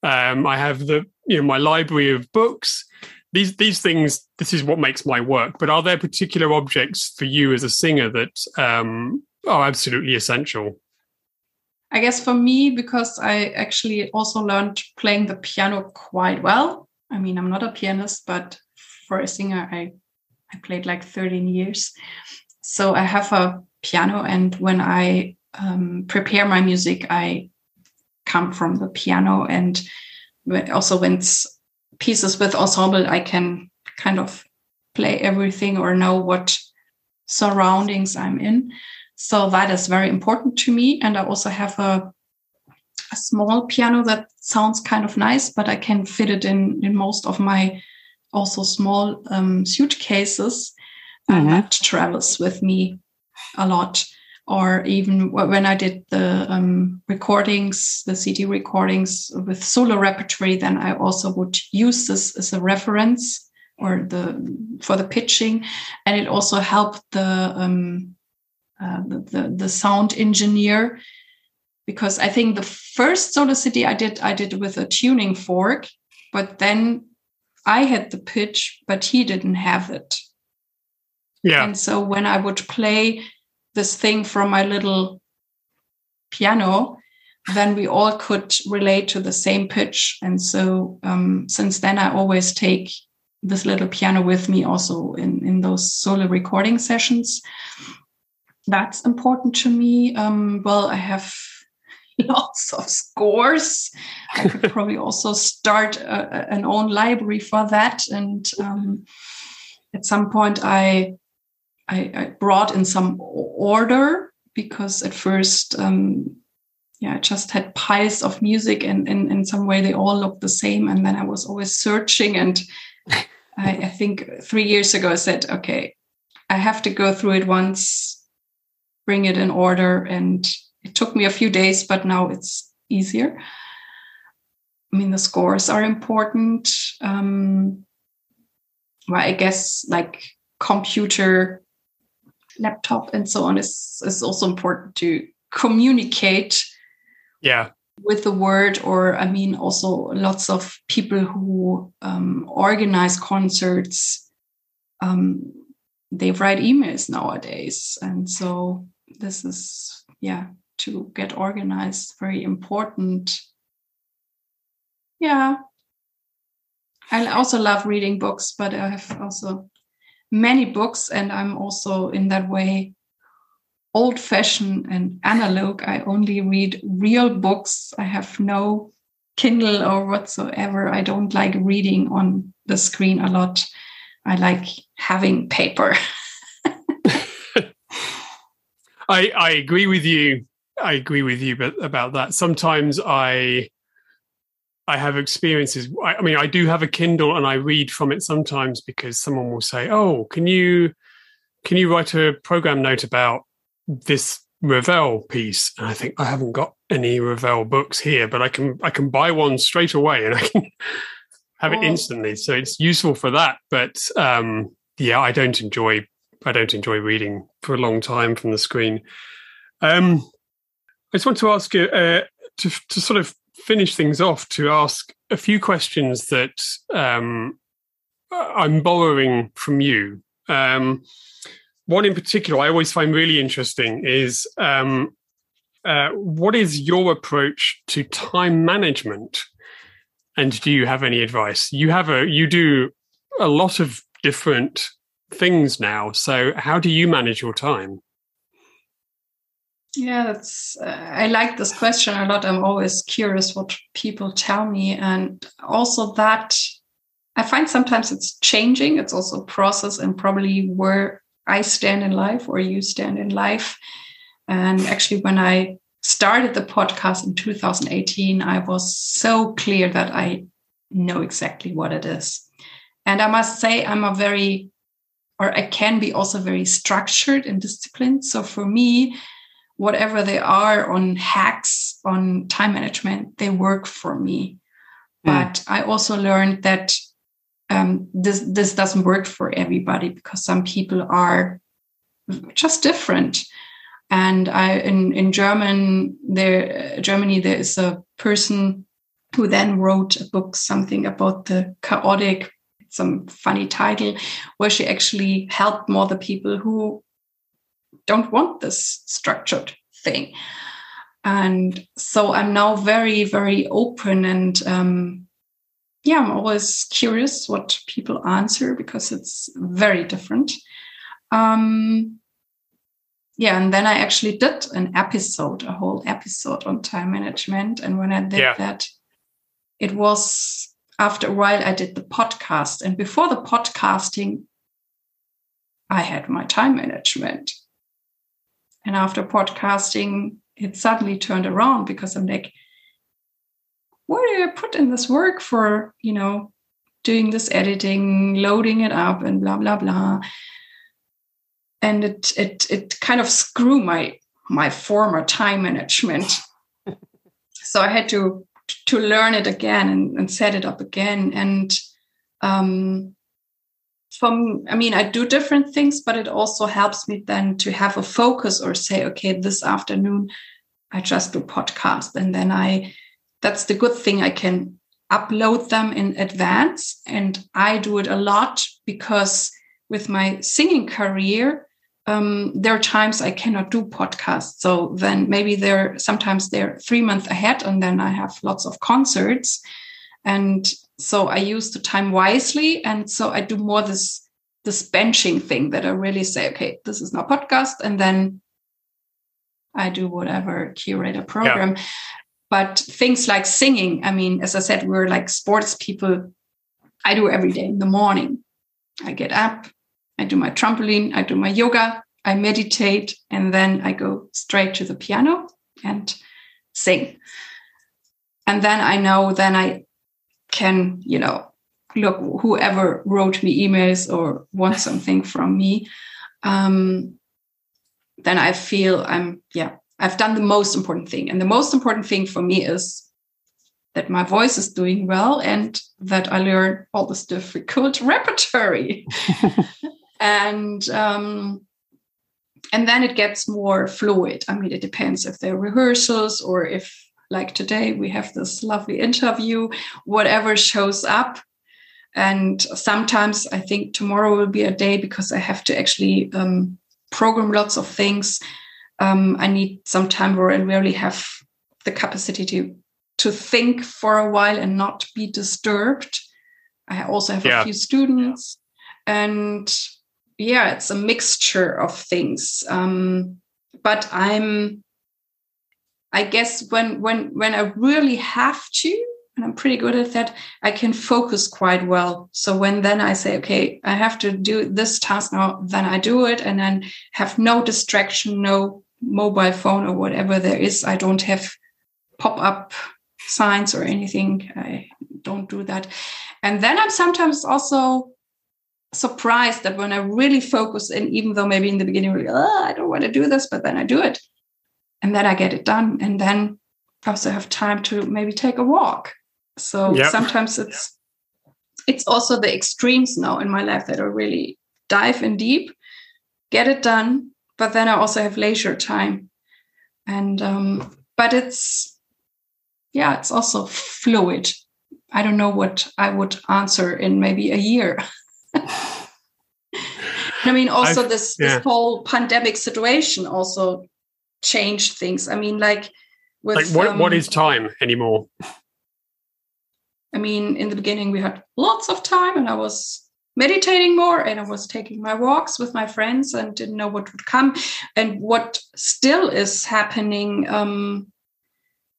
Um, i have the you know my library of books. These these things this is what makes my work. But are there particular objects for you as a singer that um, are absolutely essential. I guess for me because i actually also learned playing the piano quite well. I mean i'm not a pianist but for a singer i i played like 13 years. So i have a piano and when i um, prepare my music i come from the piano. And also when it's pieces with ensemble, I can kind of play everything or know what surroundings I'm in. So that is very important to me. And I also have a a small piano that sounds kind of nice, but I can fit it in in most of my also small um, suitcases, mm-hmm. that travels with me a lot. Or even when I did the um, recordings, the CD recordings with solo repertory, then I also would use this as a reference or the for the pitching, and it also helped the um, uh, the, the, the sound engineer because I think the first solo CD I did I did with a tuning fork, but then I had the pitch, but he didn't have it. Yeah. And so when I would play this thing from my little piano, then we all could relate to the same pitch. And so um, since then, I always take this little piano with me also in, in those solo recording sessions. That's important to me. Um, well, I have lots of scores. I could probably also start a, an own library for that. And um, at some point, I, I, I brought in some order because at first, um, yeah, I just had piles of music, and in some way they all looked the same. And then I was always searching, and I, I think three years ago I said, okay, I have to go through it once, bring it in order, and it took me a few days, but now it's easier. I mean, the scores are important. Um, well, I guess like computer, laptop, and so on is is also important to communicate. Yeah. With the word, or I mean, also lots of people who um, organize concerts, um, they write emails nowadays, and so this is yeah to get organized very important. Yeah. I also love reading books but i have also many books and i'm also in that way old fashioned and analog. I only read real books. I have no kindle or whatsoever. I don't like reading on the screen a lot. I like having paper I, I agree with you I agree with you but about that. Sometimes I I have experiences. I, I, mean, I do have a Kindle and I read from it sometimes because someone will say, "Oh, can you can you write a program note about this Ravel piece?" And I think I haven't got any Ravel books here, but I can I can buy one straight away and I can have it instantly. So it's useful for that. But um, yeah, I don't enjoy I don't enjoy reading for a long time from the screen. Um, I just want to ask you uh, to to sort of finish things off to ask a few questions that um, I'm borrowing from you. Um, one in particular, I always find really interesting is um, uh, what is your approach to time management, and do you have any advice? You have a you do a lot of different things now, so how do you manage your time? Yeah, that's. Uh, I like this question a lot. I'm always curious what people tell me, and also that I find sometimes it's changing. It's also a process, and probably where I stand in life or you stand in life. And actually, when I started the podcast in 2018, I was so clear that I know exactly what it is. And I must say, I'm a very, or I can be also very structured and disciplined. So for me, whatever they are on hacks on time management, they work for me. Mm. But I also learned that um, this this doesn't work for everybody because some people are just different. And I in in German there Germany there is a person who then wrote a book something about the chaotic some funny title where she actually helped more the people who don't want this structured thing. And so I'm now very, very open and um, yeah, I'm always curious what people answer because it's very different. Um, yeah, and then I actually did an episode, a whole episode on time management. And when I did yeah. that, it was after a while I did the podcast. And before the podcasting, I had my time management. And after podcasting, it suddenly turned around because I'm like, why do I put in this work for, you know, doing this editing, loading it up and blah, blah, blah. And it it it kind of screw my my former time management. so I had to to learn it again and, and set it up again. And um from i mean i do different things but it also helps me then to have a focus or say okay this afternoon i just do podcast and then i that's the good thing. I can upload them in advance. And i do it a lot because with my singing career um, there are times i cannot do podcasts so then maybe they're sometimes they're three months ahead and then i have lots of concerts and so I use the time wisely. And so I do more this this benching thing that I really say, okay, this is now podcast, and then I do whatever curator program. Yeah. But things like singing, I mean, as I said, we're like sports people. I do every day in the morning. I get up, I do my trampoline, I do my yoga, I meditate, and then I go straight to the piano and sing. And then I know then I can, you know, look, whoever wrote me emails or wants something from me, um, then I feel I'm, yeah, I've done the most important thing. And the most important thing for me is that my voice is doing well and that I learn all this difficult repertory. and um, and then it gets more fluid. I mean, it depends if there are rehearsals or if like today we have this lovely interview whatever shows up and sometimes i think tomorrow will be a day because i have to actually um, program lots of things um, i need some time where i really have the capacity to to think for a while and not be disturbed i also have yeah. a few students and yeah it's a mixture of things um, but i'm I guess when when when I really have to, and I'm pretty good at that, I can focus quite well. So when then I say, okay, I have to do this task now, then I do it, and then have no distraction, no mobile phone or whatever there is. I don't have pop up signs or anything. I don't do that. And then I'm sometimes also surprised that when I really focus, and even though maybe in the beginning, like, oh, I don't want to do this, but then I do it and then I get it done. And then I also have time to maybe take a walk. So yep. sometimes it's it's also the extremes now in my life that I really dive in deep, get it done, but then I also have leisure time. And um, but it's yeah, it's also fluid. I don't know what I would answer in maybe a year. I mean, also I've, this yeah. this whole pandemic situation also changed things. I mean, like with like what um, what is time anymore? I mean, in the beginning we had lots of time, and I was meditating more, and I was taking my walks with my friends, and didn't know what would come, and what still is happening. Um,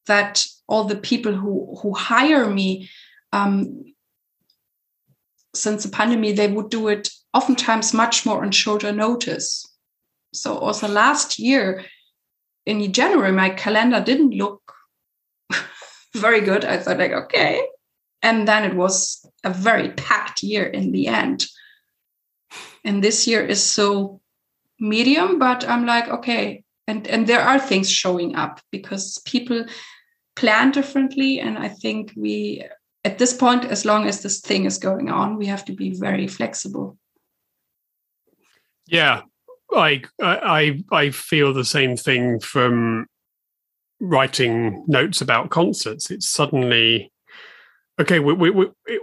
that all the people who who hire me um, since the pandemic, they would do it oftentimes much more on shorter notice. So also last year, in January, my calendar didn't look very good. I thought, like, okay. And then it was a very packed year in the end. And this year is so medium, but I'm like, okay. And, and there are things showing up because people plan differently. And I think we, at this point, as long as this thing is going on, we have to be very flexible. Yeah, I I I feel the same thing from writing notes about concerts. It's suddenly okay. We, we,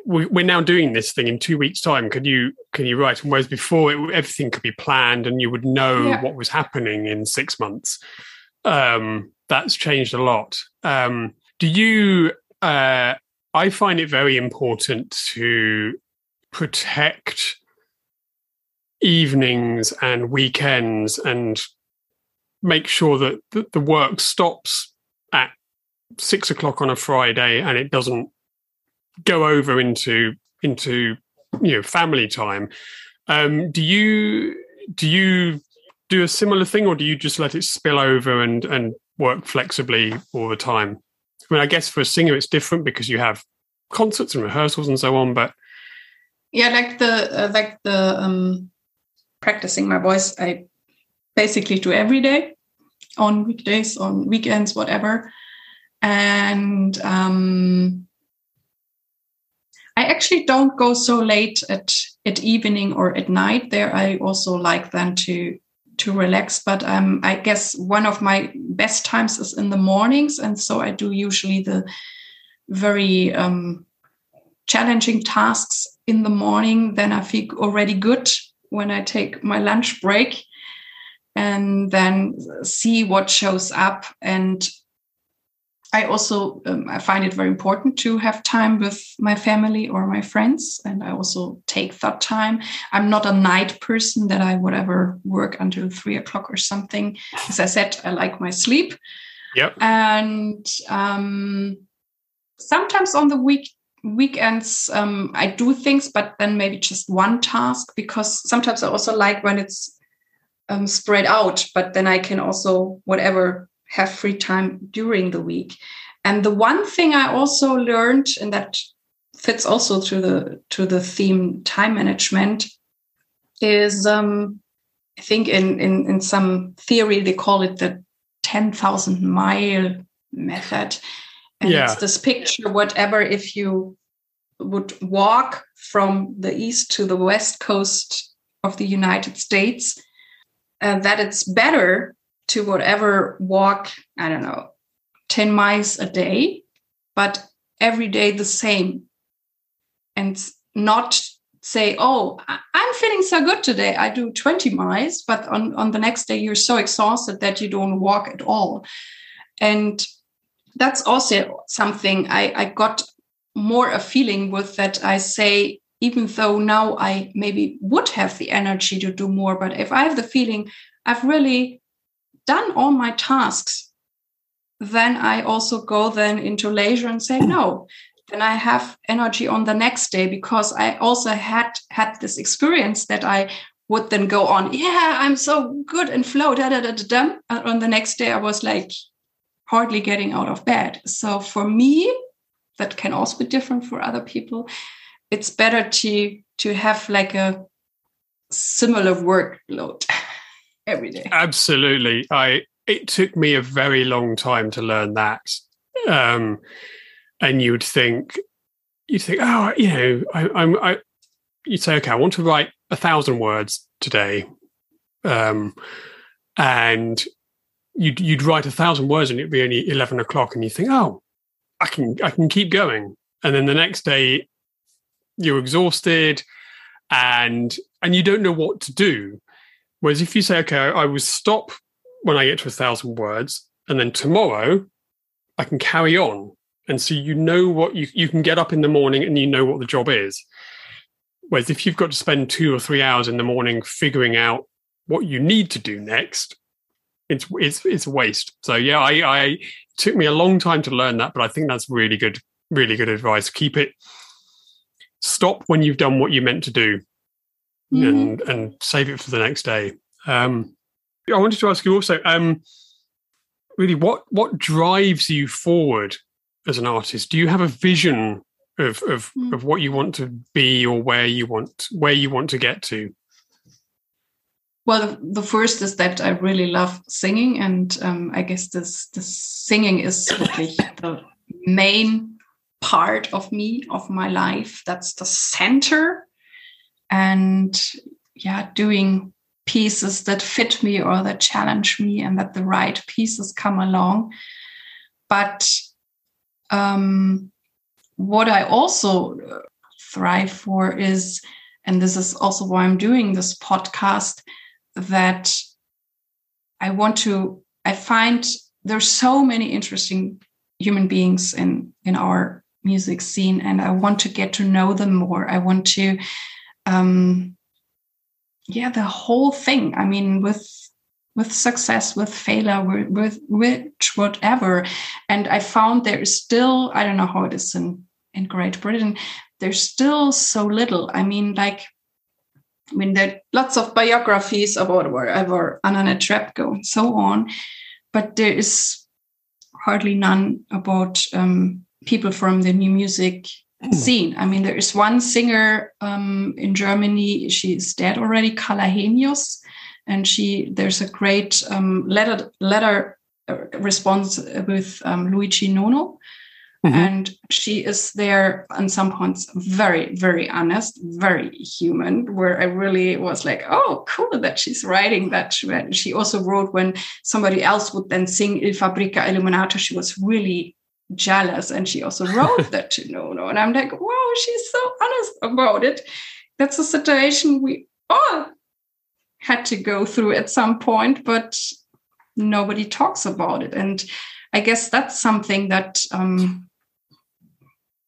we, we're now doing this thing in two weeks' time. Can you can you write? whereas before, it, everything could be planned, and you would know yeah. what was happening in six months. Um, that's changed a lot. Um, do you? Uh, I find it very important to protect evenings and weekends and make sure that the, work stops at six o'clock on a Friday and it doesn't go over into into you know family time. Um, do you do you do a similar thing, or do you just let it spill over and and work flexibly all the time? I mean, I guess for a singer it's different because you have concerts and rehearsals and so on. But yeah, like the uh, like the um, practicing my voice, I basically do every day, on weekdays, on weekends, whatever. And um, I actually don't go so late at at evening or at night. There, I also like then to to relax. But um, I guess one of my best times is in the mornings, and so I do usually the very um, challenging tasks in the morning. Then I feel already good when I take my lunch break, and then see what shows up and I also um, I find it very important to have time with my family or my friends, and I also take that time. I'm not a night person that I would ever work until three o'clock or something. As I said, I like my sleep. Yep. And um, sometimes on the week weekends um, I do things, but then maybe just one task because sometimes I also like when it's um, spread out. But then I can also whatever have free time during the week. And the one thing I also learned, and that fits also to the to the theme time management, is um, I think in, in in some theory they call it the ten thousand mile method. And yeah. it's this picture, whatever, if you would walk from the east to the west coast of the United States, uh, that it's better to whatever walk, I don't know, 10 miles a day, but every day the same. And not say, oh, I'm feeling so good today. I do 20 miles, but on, on the next day, you're so exhausted that you don't walk at all. And that's also something I, I got more a feeling with that I say, even though now I maybe would have the energy to do more, but if I have the feeling I've really done all my tasks, then I also go then into leisure and say no. Then I have energy on the next day because I also had had this experience that I would then go on. Yeah, I'm so good and flow. Da, da, da, da, da. And on the next day, I was like hardly getting out of bed. So for me, that can also be different for other people. It's better to to have like a similar workload. every day. Absolutely. I it took me a very long time to learn that. Um, and you would think you'd think, oh, you know, I, I'm I you'd say, okay, I want to write a thousand words today. Um, and you'd you'd write a thousand words and it'd be only eleven o'clock, and you think, oh, I can I can keep going. And then the next day you're exhausted and and you don't know what to do Whereas if you say, okay, I will stop when I get to a thousand words, and then tomorrow I can carry on. And so you know what you you can get up in the morning and you know what the job is. Whereas if you've got to spend two or three hours in the morning figuring out what you need to do next, it's it's it's waste. So yeah, I, I took me a long time to learn that, but I think that's really good, really good advice. Keep it stop when you've done what you meant to do mm. and and save it for the next day. Um, I wanted to ask you also, um, really, what what drives you forward as an artist? Do you have a vision of of, mm. of what you want to be or where you want where you want to get to? Well, the, first is that I really love singing, and um, I guess this this singing is really the main part of me of my life. That's the center and yeah doing pieces that fit me or that challenge me and that the right pieces come along. But um, what i also uh, thrive for is and this is also why i'm doing this podcast that i want to i find there's so many interesting human beings in in our music scene and i want to get to know them more. I want to um, yeah, the whole thing. I mean, with with success, with failure, with, which whatever. And I found there is still, I don't know how it is in, in Great Britain, there's still so little. I mean, like, I mean, there are lots of biographies about wherever Anna Netrebko and so on, but there is hardly none about um, people from the new music scene. I mean, there is one singer um, in Germany. She's dead already, Carla Henius, and she there's a great um, letter letter uh, response with um, Luigi Nono. Mm-hmm. And she is there on some points very, very honest, very human, where I really was like, oh, cool that she's writing that. She also wrote when somebody else would then sing Il Fabbrica Illuminata. she was really jealous and she also wrote that to Nono. And I'm like, wow, she's so honest about it. That's a situation we all had to go through at some point, but nobody talks about it. And I guess that's something that um,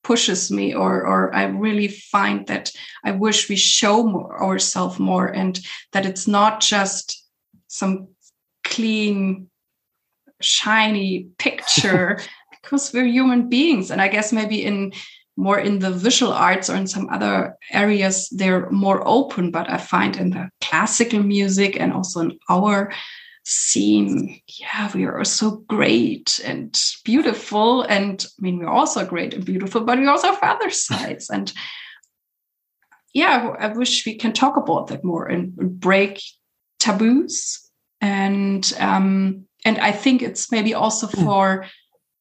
pushes me, or or I really find that I wish we show more, ourselves more, and that it's not just some clean, shiny picture because we're human beings. And i guess maybe in more in the visual arts or in some other areas they're more open. But i find in the classical music and also in our scene yeah we are so great and beautiful. And i mean we're also great and beautiful but we also have other sides. And yeah i wish we can talk about that more and break taboos. And um and i think it's maybe also hmm. for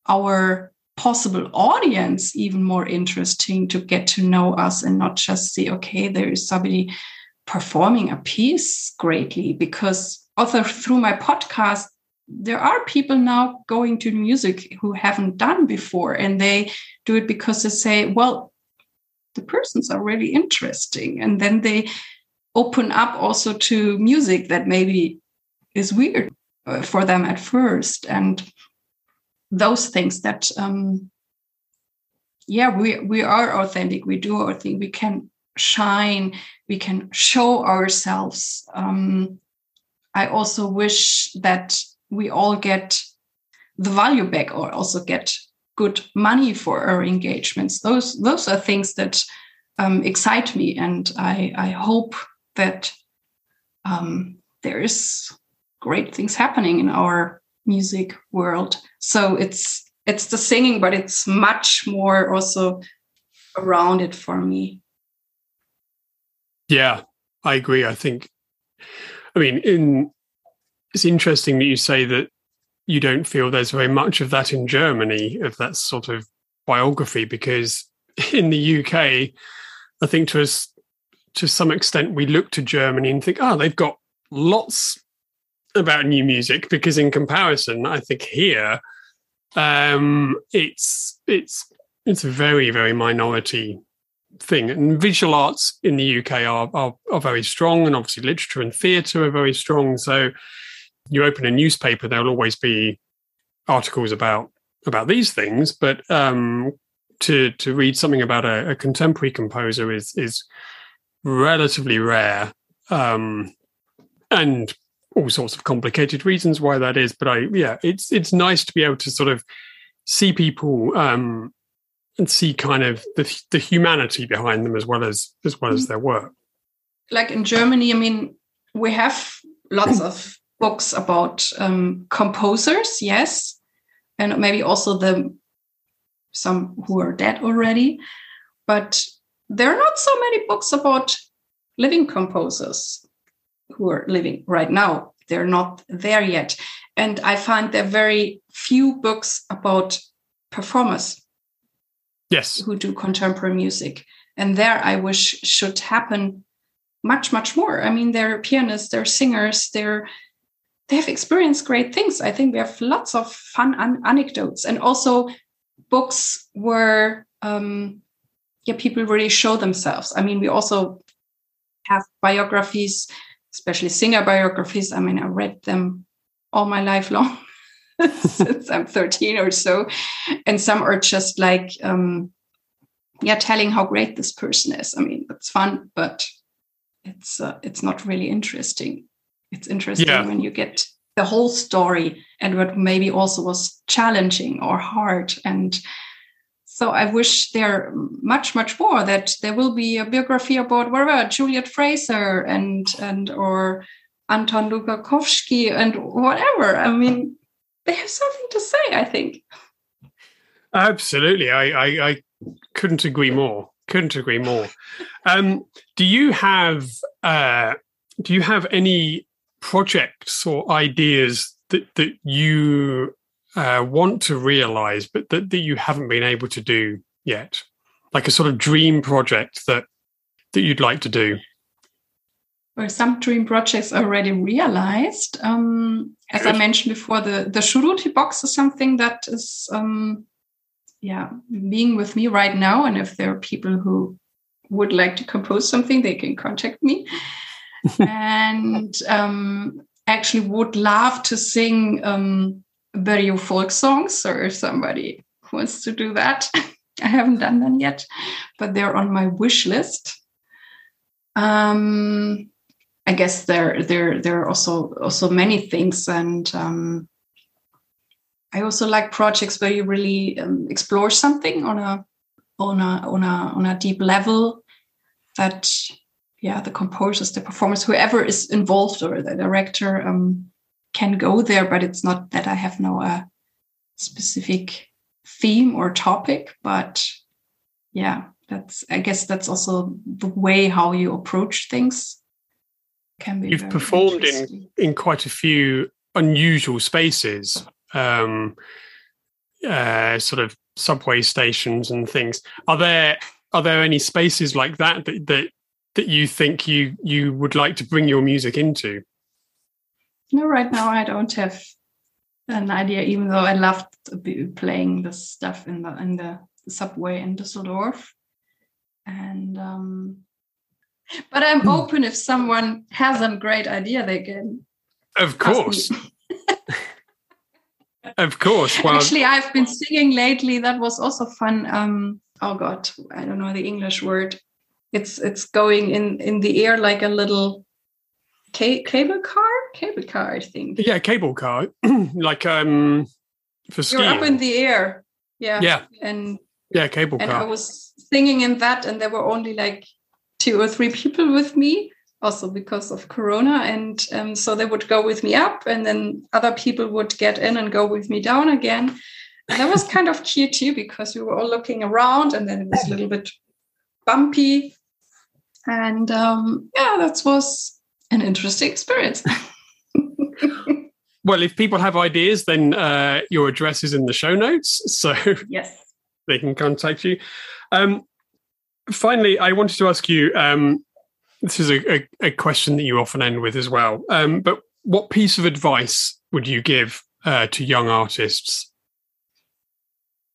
our possible audience even more interesting to get to know us and not just see, okay, there is somebody performing a piece greatly. Because also through my podcast, there are people now going to music who haven't done before, and they do it because they say, well, the persons are really interesting. And then they open up also to music that maybe is weird uh, for them at first. And those things that um yeah we we are authentic. We do our thing. We can shine. We can show ourselves. Um i also wish that we all get the value back or also get good money for our engagements. Those those are things that um, excite me and i i hope that um, there is great things happening in our music world. So it's it's the singing, but it's much more also around it for me. Yeah, I agree. I think I mean in it's interesting that you say that you don't feel there's very much of that in Germany, of that sort of biography, because in the UK, I think to us to some extent we look to Germany and think, oh, they've got lots about new music because in comparison, I think here um, it's it's it's a very very minority thing. And visual arts in the UK are, are are, very strong, and obviously literature and theatre are very strong. So you open a newspaper, there'll always be articles about about these things, but um, to to read something about a, a contemporary composer is is relatively rare. Um, and all sorts of complicated reasons why that is. But I, yeah, it's it's nice to be able to sort of see people um, and see kind of the the humanity behind them as well as as well as mm. their work. Like in Germany, I mean, we have lots of books about um, composers, yes, and maybe also the some who are dead already, but there are not so many books about living composers who are living right now. They're not there yet. And I find there are very few books about performers. Yes. Who do contemporary music. And there I wish should happen much, much more. I mean, they're pianists, they're singers, they're they have experienced great things. I think we have lots of fun an- anecdotes and also books where um, yeah, people really show themselves. I mean, we also have biographies especially singer biographies. I mean, I read them all my life long since I'm 13 or so. And some are just like, um, yeah, telling how great this person is. I mean, it's fun, but it's uh, it's not really interesting. It's interesting yeah. when you get the whole story and what maybe also was challenging or hard and so I wish there much, much more that there will be a biography about whatever Juliet Fraser and and or Anton Lukakovsky and whatever. I mean, they have something to say. I think. Absolutely, I I, I couldn't agree more. Couldn't agree more. Um, do you have uh, do you have any projects or ideas that that you uh, want to realize, but that, that you haven't been able to do yet? Like a sort of dream project that that you'd like to do? Well, some dream projects already realized. Um, as I mentioned before, the the shruti box is something that is, um, yeah, being with me right now. And if there are people who would like to compose something, they can contact me. and um, actually would love to sing Berio folk songs, or somebody wants to do that. I haven't done them yet, but they're on my wish list. Um, I guess there there there are also also many things, and um, I also like projects where you really um, explore something on a on a on a on a deep level that yeah the composers the performers whoever is involved or the director um, can go there but it's not that i have no uh, specific theme or topic but yeah that's i guess that's also the way how you approach things can be you've performed in in quite a few unusual spaces um uh sort of subway stations and things. Are there are there any spaces like that that that, that you think you you would like to bring your music into no right now i don't have an idea even though i loved playing this stuff in the in the subway in düsseldorf and um but I'm hmm. open if someone has a great idea, they can. Of course. of course. Well, Actually, I've been singing lately. That was also fun. Um, oh God, I don't know the English word. It's it's going in in the air like a little ca- cable car. Cable car, I think. Yeah, cable car. like um for skiing. You're up in the air. Yeah. Yeah. And yeah, cable car. and car. I was singing in that, and there were only like two or three people with me also because of corona and um, so they would go with me up and then other people would get in and go with me down again and that was kind of cute too because we were all looking around and then it was a little bit bumpy and um, yeah that was an interesting experience well if people have ideas then uh, your address is in the show notes so yes they can contact you um, finally, I wanted to ask you. Um, this is a, a, a, question that you often end with as well. Um, but what piece of advice would you give uh, to young artists?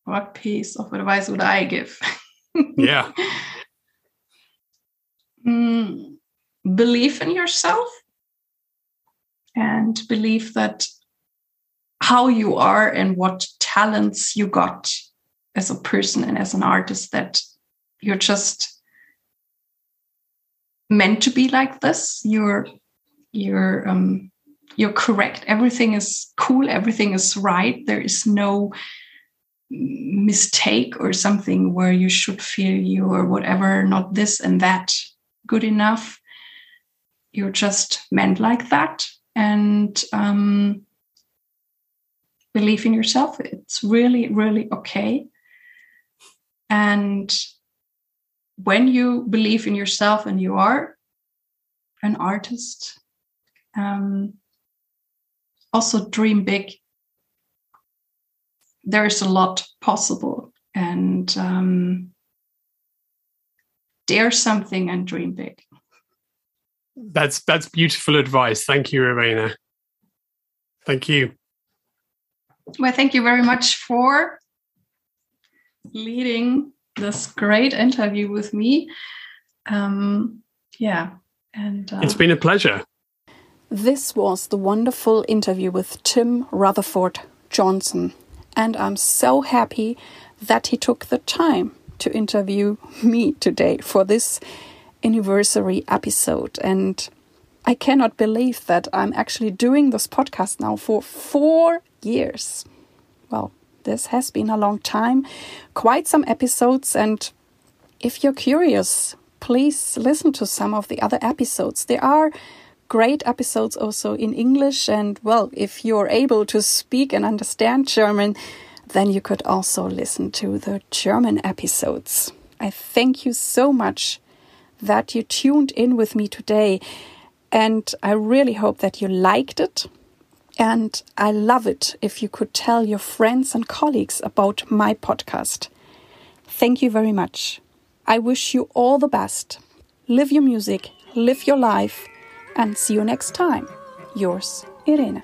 What piece of advice would I give? yeah. Mm, believe in yourself and believe that how you are and what talents you got as a person and as an artist that you're just meant to be like this. You're you're um you're correct. Everything is cool. Everything is right. There is no mistake or something where you should feel you or whatever not this and that good enough. You're just meant like that and um, believe in yourself it's really really okay and when you believe in yourself and you are an artist, um, also dream big. There is a lot possible, and um, dare something and dream big. That's that's beautiful advice. Thank you, Irene. Thank you. Well, thank you very much for leading this great interview with me. Um, yeah, and uh, it's been a pleasure. This was the wonderful interview with Tim Rutherford Johnson, and I'm so happy that he took the time to interview me today for this anniversary episode. And I cannot believe that I'm actually doing this podcast now for four years. Well, this has been a long time, quite some episodes, and if you're curious, please listen to some of the other episodes. There are great episodes also in English. And well, if you're able to speak and understand German, then you could also listen to the German episodes. I thank you so much that you tuned in with me today. And I really hope that you liked it. And I love it if you could tell your friends and colleagues about my podcast. Thank you very much. I wish you all the best. Live your music, live your life, and see you next time. Yours, Irene.